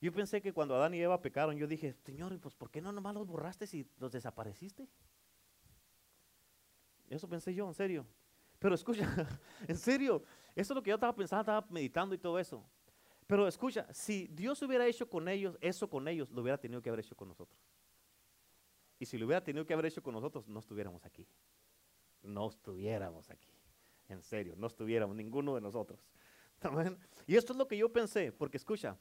Yo pensé que cuando Adán y Eva pecaron, yo dije, Señor, pues ¿por qué no nomás los borraste si los desapareciste? Eso pensé yo, en serio. Pero escucha, en serio, eso es lo que yo estaba pensando, estaba meditando y todo eso. Pero escucha, si Dios hubiera hecho con ellos eso con ellos, lo hubiera tenido que haber hecho con nosotros. Y si lo hubiera tenido que haber hecho con nosotros, no estuviéramos aquí. No estuviéramos aquí. En serio, no estuviéramos ninguno de nosotros. Y esto es lo que yo pensé, porque escucha,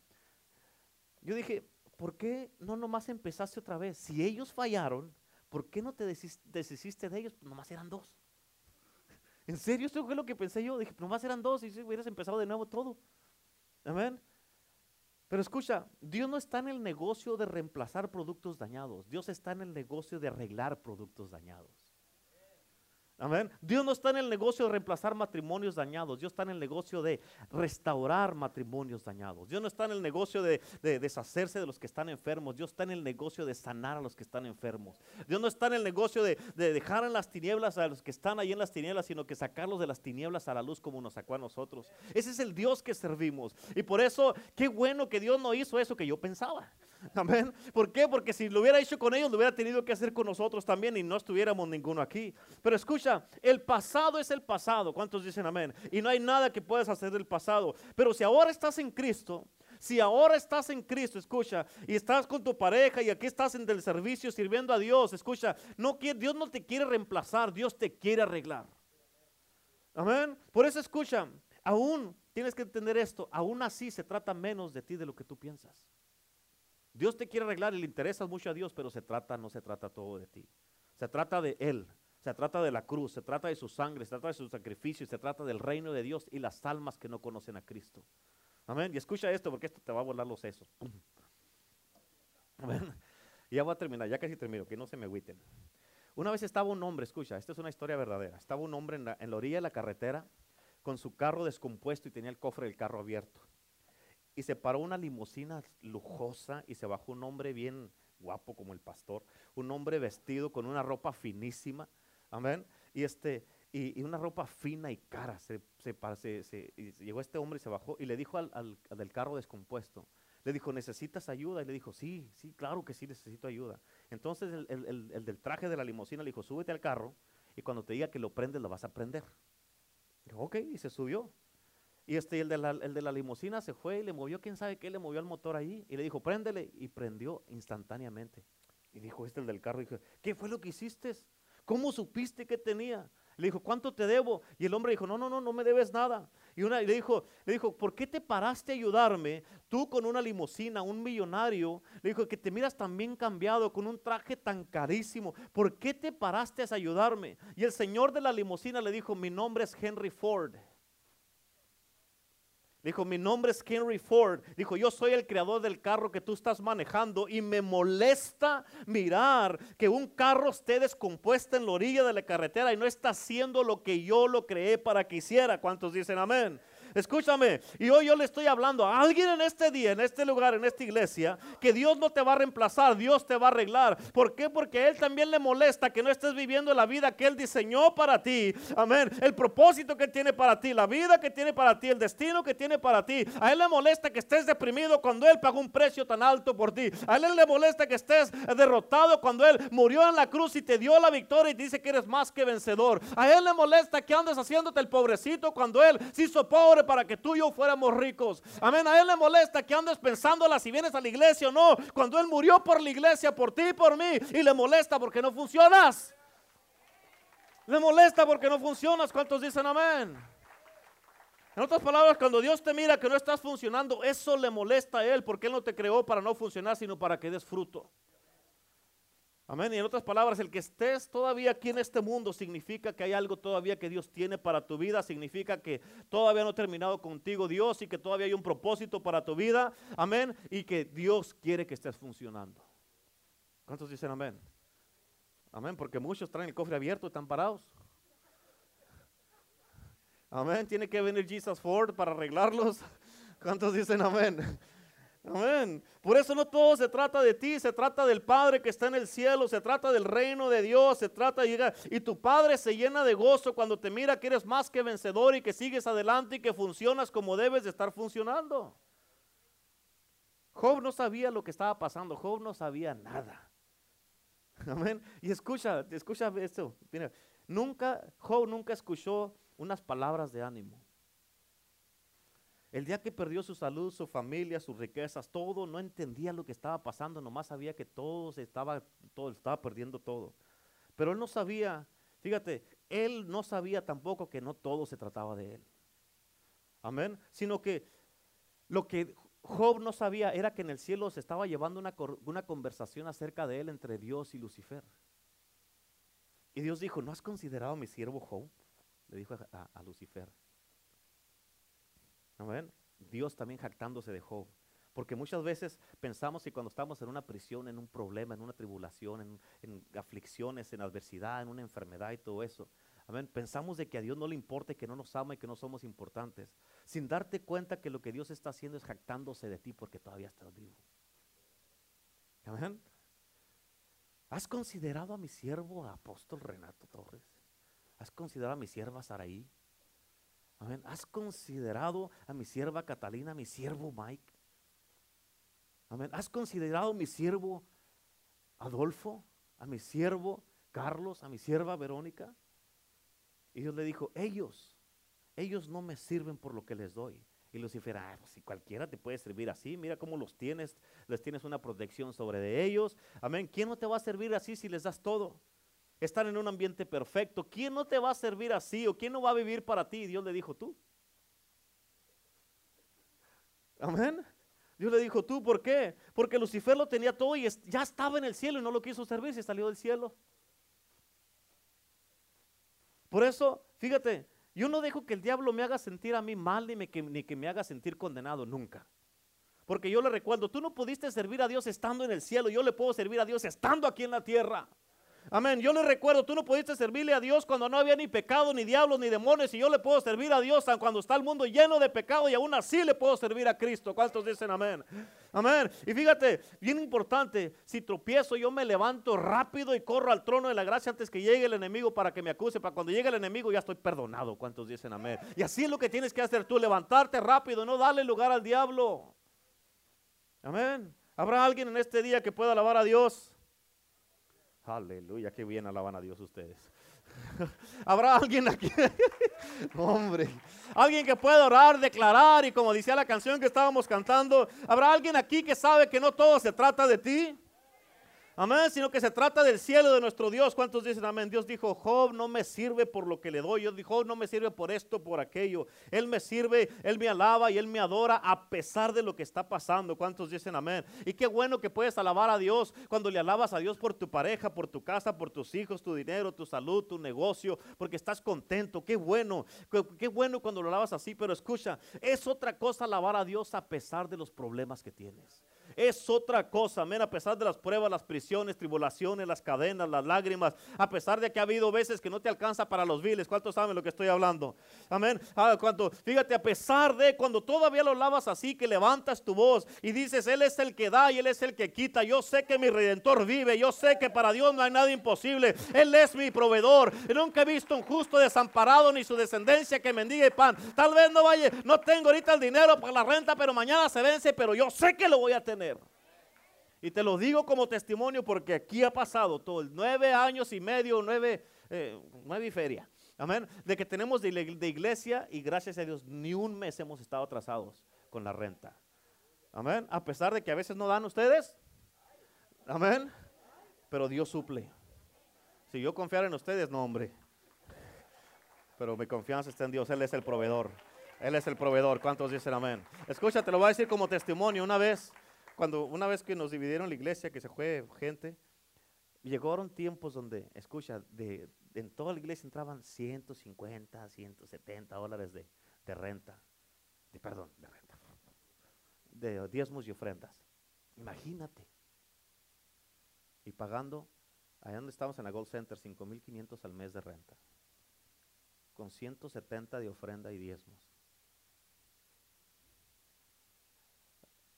yo dije, ¿por qué no nomás empezaste otra vez? Si ellos fallaron, ¿por qué no te deshiciste de ellos? Pues nomás eran dos. En serio, esto fue lo que pensé yo. Dije, nomás eran dos y si hubieras empezado de nuevo todo. Amén. Pero escucha, Dios no está en el negocio de reemplazar productos dañados. Dios está en el negocio de arreglar productos dañados. Amén. Dios no está en el negocio de reemplazar matrimonios dañados. Dios está en el negocio de restaurar matrimonios dañados. Dios no está en el negocio de, deshacerse de los que están enfermos. Dios está en el negocio de sanar a los que están enfermos. Dios no está en el negocio de, dejar en las tinieblas a los que están ahí en las tinieblas, sino que sacarlos de las tinieblas a la luz como nos sacó a nosotros. Ese es el Dios que servimos. Y por eso, qué bueno que Dios no hizo eso que yo pensaba. Amén. ¿Por qué? Porque si lo hubiera hecho con ellos, lo hubiera tenido que hacer con nosotros también y no estuviéramos ninguno aquí. Pero escucha, el pasado es el pasado. ¿Cuántos dicen amén? Y no hay nada que puedas hacer del pasado. Pero si ahora estás en Cristo, si ahora estás en Cristo, escucha, y estás con tu pareja y aquí estás en el servicio sirviendo a Dios, escucha, no quiere, Dios no te quiere reemplazar, Dios te quiere arreglar. Amén. Por eso escucha, aún tienes que entender esto, aún así se trata menos de ti de lo que tú piensas. Dios te quiere arreglar y le interesas mucho a Dios, pero se trata, no se trata todo de ti. Se trata de Él, se trata de la cruz, se trata de su sangre, se trata de su sacrificio, se trata del reino de Dios y las almas que no conocen a Cristo. Amén. Y escucha esto porque esto te va a volar los sesos. Amén. Ya voy a terminar, ya casi termino, que no se me agüiten. Una vez estaba un hombre, escucha, esta es una historia verdadera. Estaba un hombre en la orilla de la carretera con su carro descompuesto y tenía el cofre del carro abierto y se paró una limusina lujosa y se bajó un hombre bien guapo como el pastor, un hombre vestido con una ropa finísima, amén. Y este, y, una ropa fina y cara. Se, se, llegó este hombre y se bajó y le dijo al, al, del carro descompuesto, le dijo, ¿necesitas ayuda? Y le dijo, sí, sí, claro que sí, necesito ayuda. Entonces el, el del traje de la limusina le dijo, súbete al carro y cuando te diga que lo prendes, lo vas a prender. Dijo, ok, y se subió. Y este, el de, la, el de la limusina se fue y le movió, quién sabe qué, le movió el motor ahí. Y le dijo, préndele. Y prendió instantáneamente. Y dijo este, el del carro, dijo, ¿qué fue lo que hiciste? ¿Cómo supiste que tenía? Le dijo, ¿cuánto te debo? Y el hombre dijo, no, no, no, no me debes nada. Y, una, le, dijo, le dijo, ¿por qué te paraste a ayudarme? Tú con una limusina, un millonario. Le dijo, que te miras tan bien cambiado, con un traje tan carísimo. ¿Por qué te paraste a ayudarme? Y el señor de la limusina le dijo, mi nombre es Henry Ford. Dijo, mi nombre es Henry Ford. Dijo, yo soy el creador del carro que tú estás manejando y me molesta mirar que un carro esté descompuesto en la orilla de la carretera y no está haciendo lo que yo lo creé para que hiciera. ¿Cuántos dicen amén? Escúchame, y hoy yo le estoy hablando a alguien en este día, en este lugar, en esta iglesia, que Dios no te va a reemplazar, Dios te va a arreglar. ¿Por qué? Porque a Él también le molesta que no estés viviendo la vida que Él diseñó para ti. Amén. El propósito que tiene para ti, la vida que tiene para ti, el destino que tiene para ti. A Él le molesta que estés deprimido cuando Él pagó un precio tan alto por ti. A Él le molesta que estés derrotado cuando Él murió en la cruz y te dio la victoria y dice que eres más que vencedor. A Él le molesta que andes haciéndote el pobrecito cuando Él se hizo pobre para que tú y yo fuéramos ricos. Amén. A Él le molesta que andes pensándola si vienes a la iglesia o no. Cuando Él murió por la iglesia, por ti y por mí. Y le molesta porque no funcionas. Le molesta porque no funcionas. ¿Cuántos dicen amén? En otras palabras, cuando Dios te mira que no estás funcionando, eso le molesta a Él porque Él no te creó para no funcionar, sino para que des fruto. Amén. Y en otras palabras, el que estés todavía aquí en este mundo significa que hay algo todavía que Dios tiene para tu vida, significa que todavía no ha terminado contigo Dios y que todavía hay un propósito para tu vida. Amén. Y que Dios quiere que estés funcionando. ¿Cuántos dicen amén? Amén, porque muchos traen el cofre abierto y están parados. Amén, tiene que venir Jesus Ford para arreglarlos. ¿Cuántos dicen amén? Amén. Por eso no todo se trata de ti, se trata del Padre que está en el cielo, se trata del reino de Dios, se trata de llegar. Y tu Padre se llena de gozo cuando te mira que eres más que vencedor y que sigues adelante y que funcionas como debes de estar funcionando. Job no sabía lo que estaba pasando, Job no sabía nada. Amén. Y escucha, escucha esto. Nunca, Job nunca escuchó unas palabras de ánimo. El día que perdió su salud, su familia, sus riquezas, todo, no entendía lo que estaba pasando, nomás sabía que todo se estaba, todo estaba perdiendo todo. Pero él no sabía, fíjate, él no sabía tampoco que no todo se trataba de él. Amén. Sino que lo que Job no sabía era que en el cielo se estaba llevando una, una conversación acerca de él entre Dios y Lucifer. Y Dios dijo, ¿no has considerado a mi siervo Job? Le dijo a Lucifer. Amén. Dios también jactándose de Job. Porque muchas veces pensamos que cuando estamos en una prisión, en un problema, en una tribulación, en, aflicciones, en adversidad, en una enfermedad y todo eso, amén, pensamos de que a Dios no le importa, que no nos ama y que no somos importantes, sin darte cuenta que lo que Dios está haciendo es jactándose de ti porque todavía estás vivo. Amén. ¿Has considerado a mi siervo apóstol Renato Torres? ¿Has considerado a mi sierva Saraí? Amén. ¿Has considerado a mi sierva Catalina, a mi siervo Mike? Amén. ¿Has considerado a mi siervo Adolfo, a mi siervo Carlos, a mi sierva Verónica? Y Dios le dijo, ellos, ellos no me sirven por lo que les doy. Y Lucifer, ah, pues si cualquiera te puede servir así, mira cómo los tienes, les tienes una protección sobre de ellos. Amén. ¿Quién no te va a servir así si les das todo? Estar en un ambiente perfecto. ¿Quién no te va a servir así o quién no va a vivir para ti? Dios le dijo tú. Amén. Dios le dijo tú, ¿por qué? Porque Lucifer lo tenía todo y ya estaba en el cielo y no lo quiso servir, y salió del cielo. Por eso, fíjate, yo no dejo que el diablo me haga sentir a mí mal ni, ni que me haga sentir condenado, nunca. Porque yo le recuerdo, tú no pudiste servir a Dios estando en el cielo, yo le puedo servir a Dios estando aquí en la tierra. Amén. Yo le recuerdo, tú no pudiste servirle a Dios cuando no había ni pecado, ni diablos, ni demonios. Y yo le puedo servir a Dios cuando está el mundo lleno de pecado y aún así le puedo servir a Cristo. ¿Cuántos dicen amén? Amén. Y fíjate, bien importante, si tropiezo yo me levanto rápido y corro al trono de la gracia antes que llegue el enemigo para que me acuse, para cuando llegue el enemigo ya estoy perdonado. ¿Cuántos dicen amén? Y así es lo que tienes que hacer tú, levantarte rápido, no darle lugar al diablo. Amén. ¿Habrá alguien en este día que pueda alabar a Dios? Aleluya, qué bien alaban a Dios ustedes. ¿Habrá alguien aquí? Hombre, alguien que pueda orar, declarar y como decía la canción que estábamos cantando, ¿habrá alguien aquí que sabe que no todo se trata de ti? Amén, sino que se trata del cielo de nuestro Dios. ¿Cuántos dicen amén? Dios dijo, Job no me sirve por lo que le doy. Dios dijo, Job no me sirve por esto, por aquello. Él me sirve, Él me alaba y Él me adora a pesar de lo que está pasando. ¿Cuántos dicen amén? Y qué bueno que puedes alabar a Dios cuando le alabas a Dios por tu pareja, por tu casa, por tus hijos, tu dinero, tu salud, tu negocio, porque estás contento. Qué bueno, qué bueno cuando lo alabas así. Pero escucha, es otra cosa alabar a Dios a pesar de los problemas que tienes es otra cosa, amén, a pesar de las pruebas, las prisiones, tribulaciones, las cadenas, las lágrimas, a pesar de que ha habido veces que no te alcanza para los viles, ¿cuántos saben lo que estoy hablando? Amén, ah, fíjate, a pesar de cuando todavía lo lavas así, que levantas tu voz y dices, Él es el que da y Él es el que quita, yo sé que mi redentor vive, yo sé que para Dios no hay nada imposible, Él es mi proveedor, nunca he visto un justo desamparado ni su descendencia que mendigue pan, tal vez no vaya, no tengo ahorita el dinero para la renta, pero mañana se vence, pero yo sé que lo voy a tener. Y te lo digo como testimonio porque aquí ha pasado todo, nueve años y medio, nueve, eh, nueve y feria. Amén. De que tenemos de, iglesia y gracias a Dios ni un mes hemos estado atrasados con la renta. Amén. A pesar de que a veces no dan ustedes. Amén. Pero Dios suple. Si yo confiara en ustedes, no, hombre. Pero mi confianza está en Dios. Él es el proveedor. Él es el proveedor. ¿Cuántos dicen amén? Escucha, te lo voy a decir como testimonio. Una vez cuando una vez que nos dividieron la iglesia, que se fue gente, llegaron tiempos donde, escucha, de, en toda la iglesia entraban 150, 170 dólares de, renta, de perdón, de renta, de diezmos y ofrendas. Imagínate. Y pagando, allá donde estamos en la Gold Center, 5.500 al mes de renta, con 170 de ofrenda y diezmos.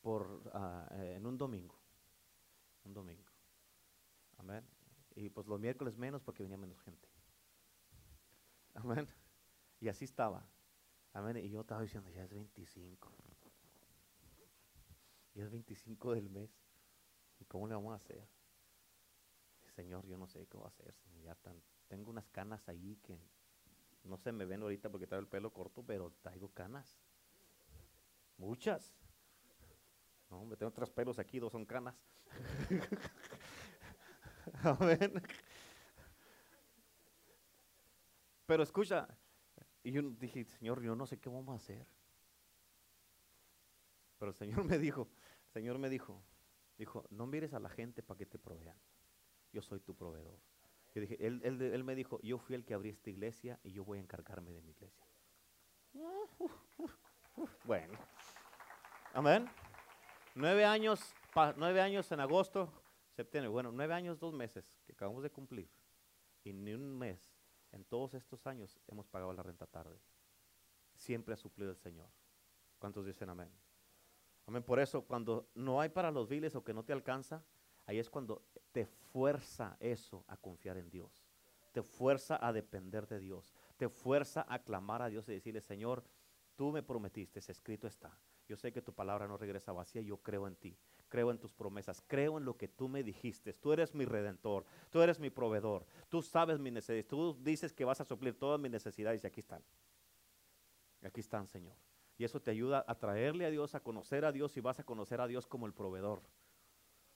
Por, eh, en un domingo. Un domingo. Amén. Y pues los miércoles menos porque venía menos gente. Amén. Y así estaba. Amén. Y yo estaba diciendo, ya es 25. Ya es 25 del mes. ¿Y cómo le vamos a hacer? Señor, yo no sé qué voy a hacer. Ya tengo unas canas ahí que no se me ven ahorita porque traigo el pelo corto, pero traigo canas. Muchas. No, me tengo tres pelos aquí, dos son canas. Amén. Pero escucha, y yo dije, Señor, yo no sé qué vamos a hacer. Pero el Señor me dijo, el Señor me dijo, dijo, no mires a la gente para que te provean. Yo soy tu proveedor. Yo dije, él, él, me dijo, yo fui el que abrí esta iglesia y yo voy a encargarme de mi iglesia. Bueno, amén. Nueve años, nueve años en agosto, septiembre, bueno, nueve años, dos meses que acabamos de cumplir. Y ni un mes en todos estos años hemos pagado la renta tarde. Siempre ha suplido el Señor. ¿Cuántos dicen amén? Amén. Por eso, cuando no hay para los viles o que no te alcanza, ahí es cuando te fuerza eso a confiar en Dios. Te fuerza a depender de Dios. Te fuerza a clamar a Dios y decirle, Señor, tú me prometiste, escrito está. Yo sé que tu palabra no regresa vacía, yo creo en ti, creo en tus promesas, creo en lo que tú me dijiste. Tú eres mi redentor, tú eres mi proveedor, tú sabes mi necesidad, tú dices que vas a suplir todas mis necesidades y aquí están. Aquí están, Señor. Y eso te ayuda a traerle a Dios, a conocer a Dios y vas a conocer a Dios como el proveedor.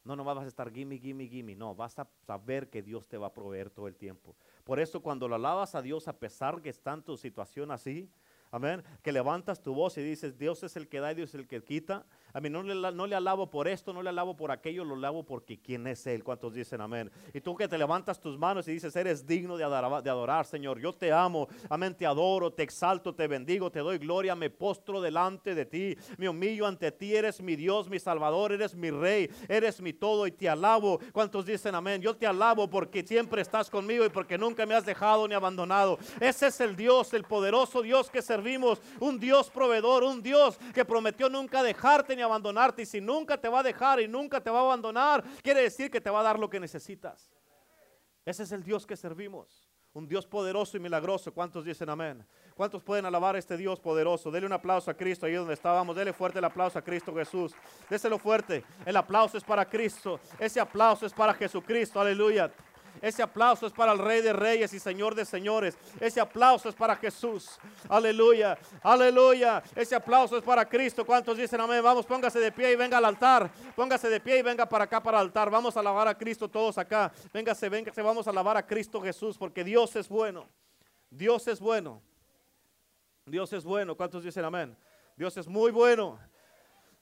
No, no vas a estar gimme, gimme, gimme. No, vas a saber que Dios te va a proveer todo el tiempo. Por eso cuando lo alabas a Dios, a pesar que está en tu situación así, Amén. Que levantas tu voz y dices, Dios es el que da y Dios es el que quita. A mí no le, no le alabo por esto, no le alabo por aquello, lo alabo porque quién es Él. ¿Cuántos dicen amén? Y tú que te levantas tus manos y dices, eres digno de adorar, Señor. Yo te amo, amén, te adoro, te exalto, te bendigo, te doy gloria, me postro delante de ti, me humillo ante ti. Eres mi Dios, mi Salvador, eres mi Rey, eres mi todo y te alabo. ¿Cuántos dicen amén? Yo te alabo porque siempre estás conmigo y porque nunca me has dejado ni abandonado. Ese es el Dios, el poderoso Dios que servimos, un Dios proveedor, un Dios que prometió nunca dejarte ni abandonarte. Y si nunca te va a dejar y nunca te va a abandonar, quiere decir que te va a dar lo que necesitas. Ese es el Dios que servimos. Un Dios poderoso y milagroso. ¿Cuántos dicen amén? ¿Cuántos pueden alabar a este Dios poderoso? Dele un aplauso a Cristo ahí donde estábamos. Dele fuerte el aplauso a Cristo Jesús. Déselo fuerte. El aplauso es para Cristo. Ese aplauso es para Jesucristo. Aleluya. Ese aplauso es para el Rey de Reyes y Señor de Señores. Ese aplauso es para Jesús. Aleluya. Aleluya. Ese aplauso es para Cristo. ¿Cuántos dicen amén? Vamos, póngase de pie y venga al altar. Póngase de pie y venga para acá, para el altar. Vamos a alabar a Cristo todos acá. Véngase, véngase. Vamos a alabar a Cristo Jesús porque Dios es bueno. Dios es bueno. Dios es bueno. ¿Cuántos dicen amén? Dios es muy bueno.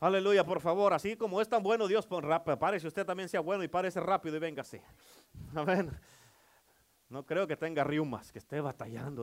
Aleluya, por favor. Así como es tan bueno Dios, párese usted también sea bueno y párese rápido y véngase. Amén. No creo que tenga riumas, que esté batallando.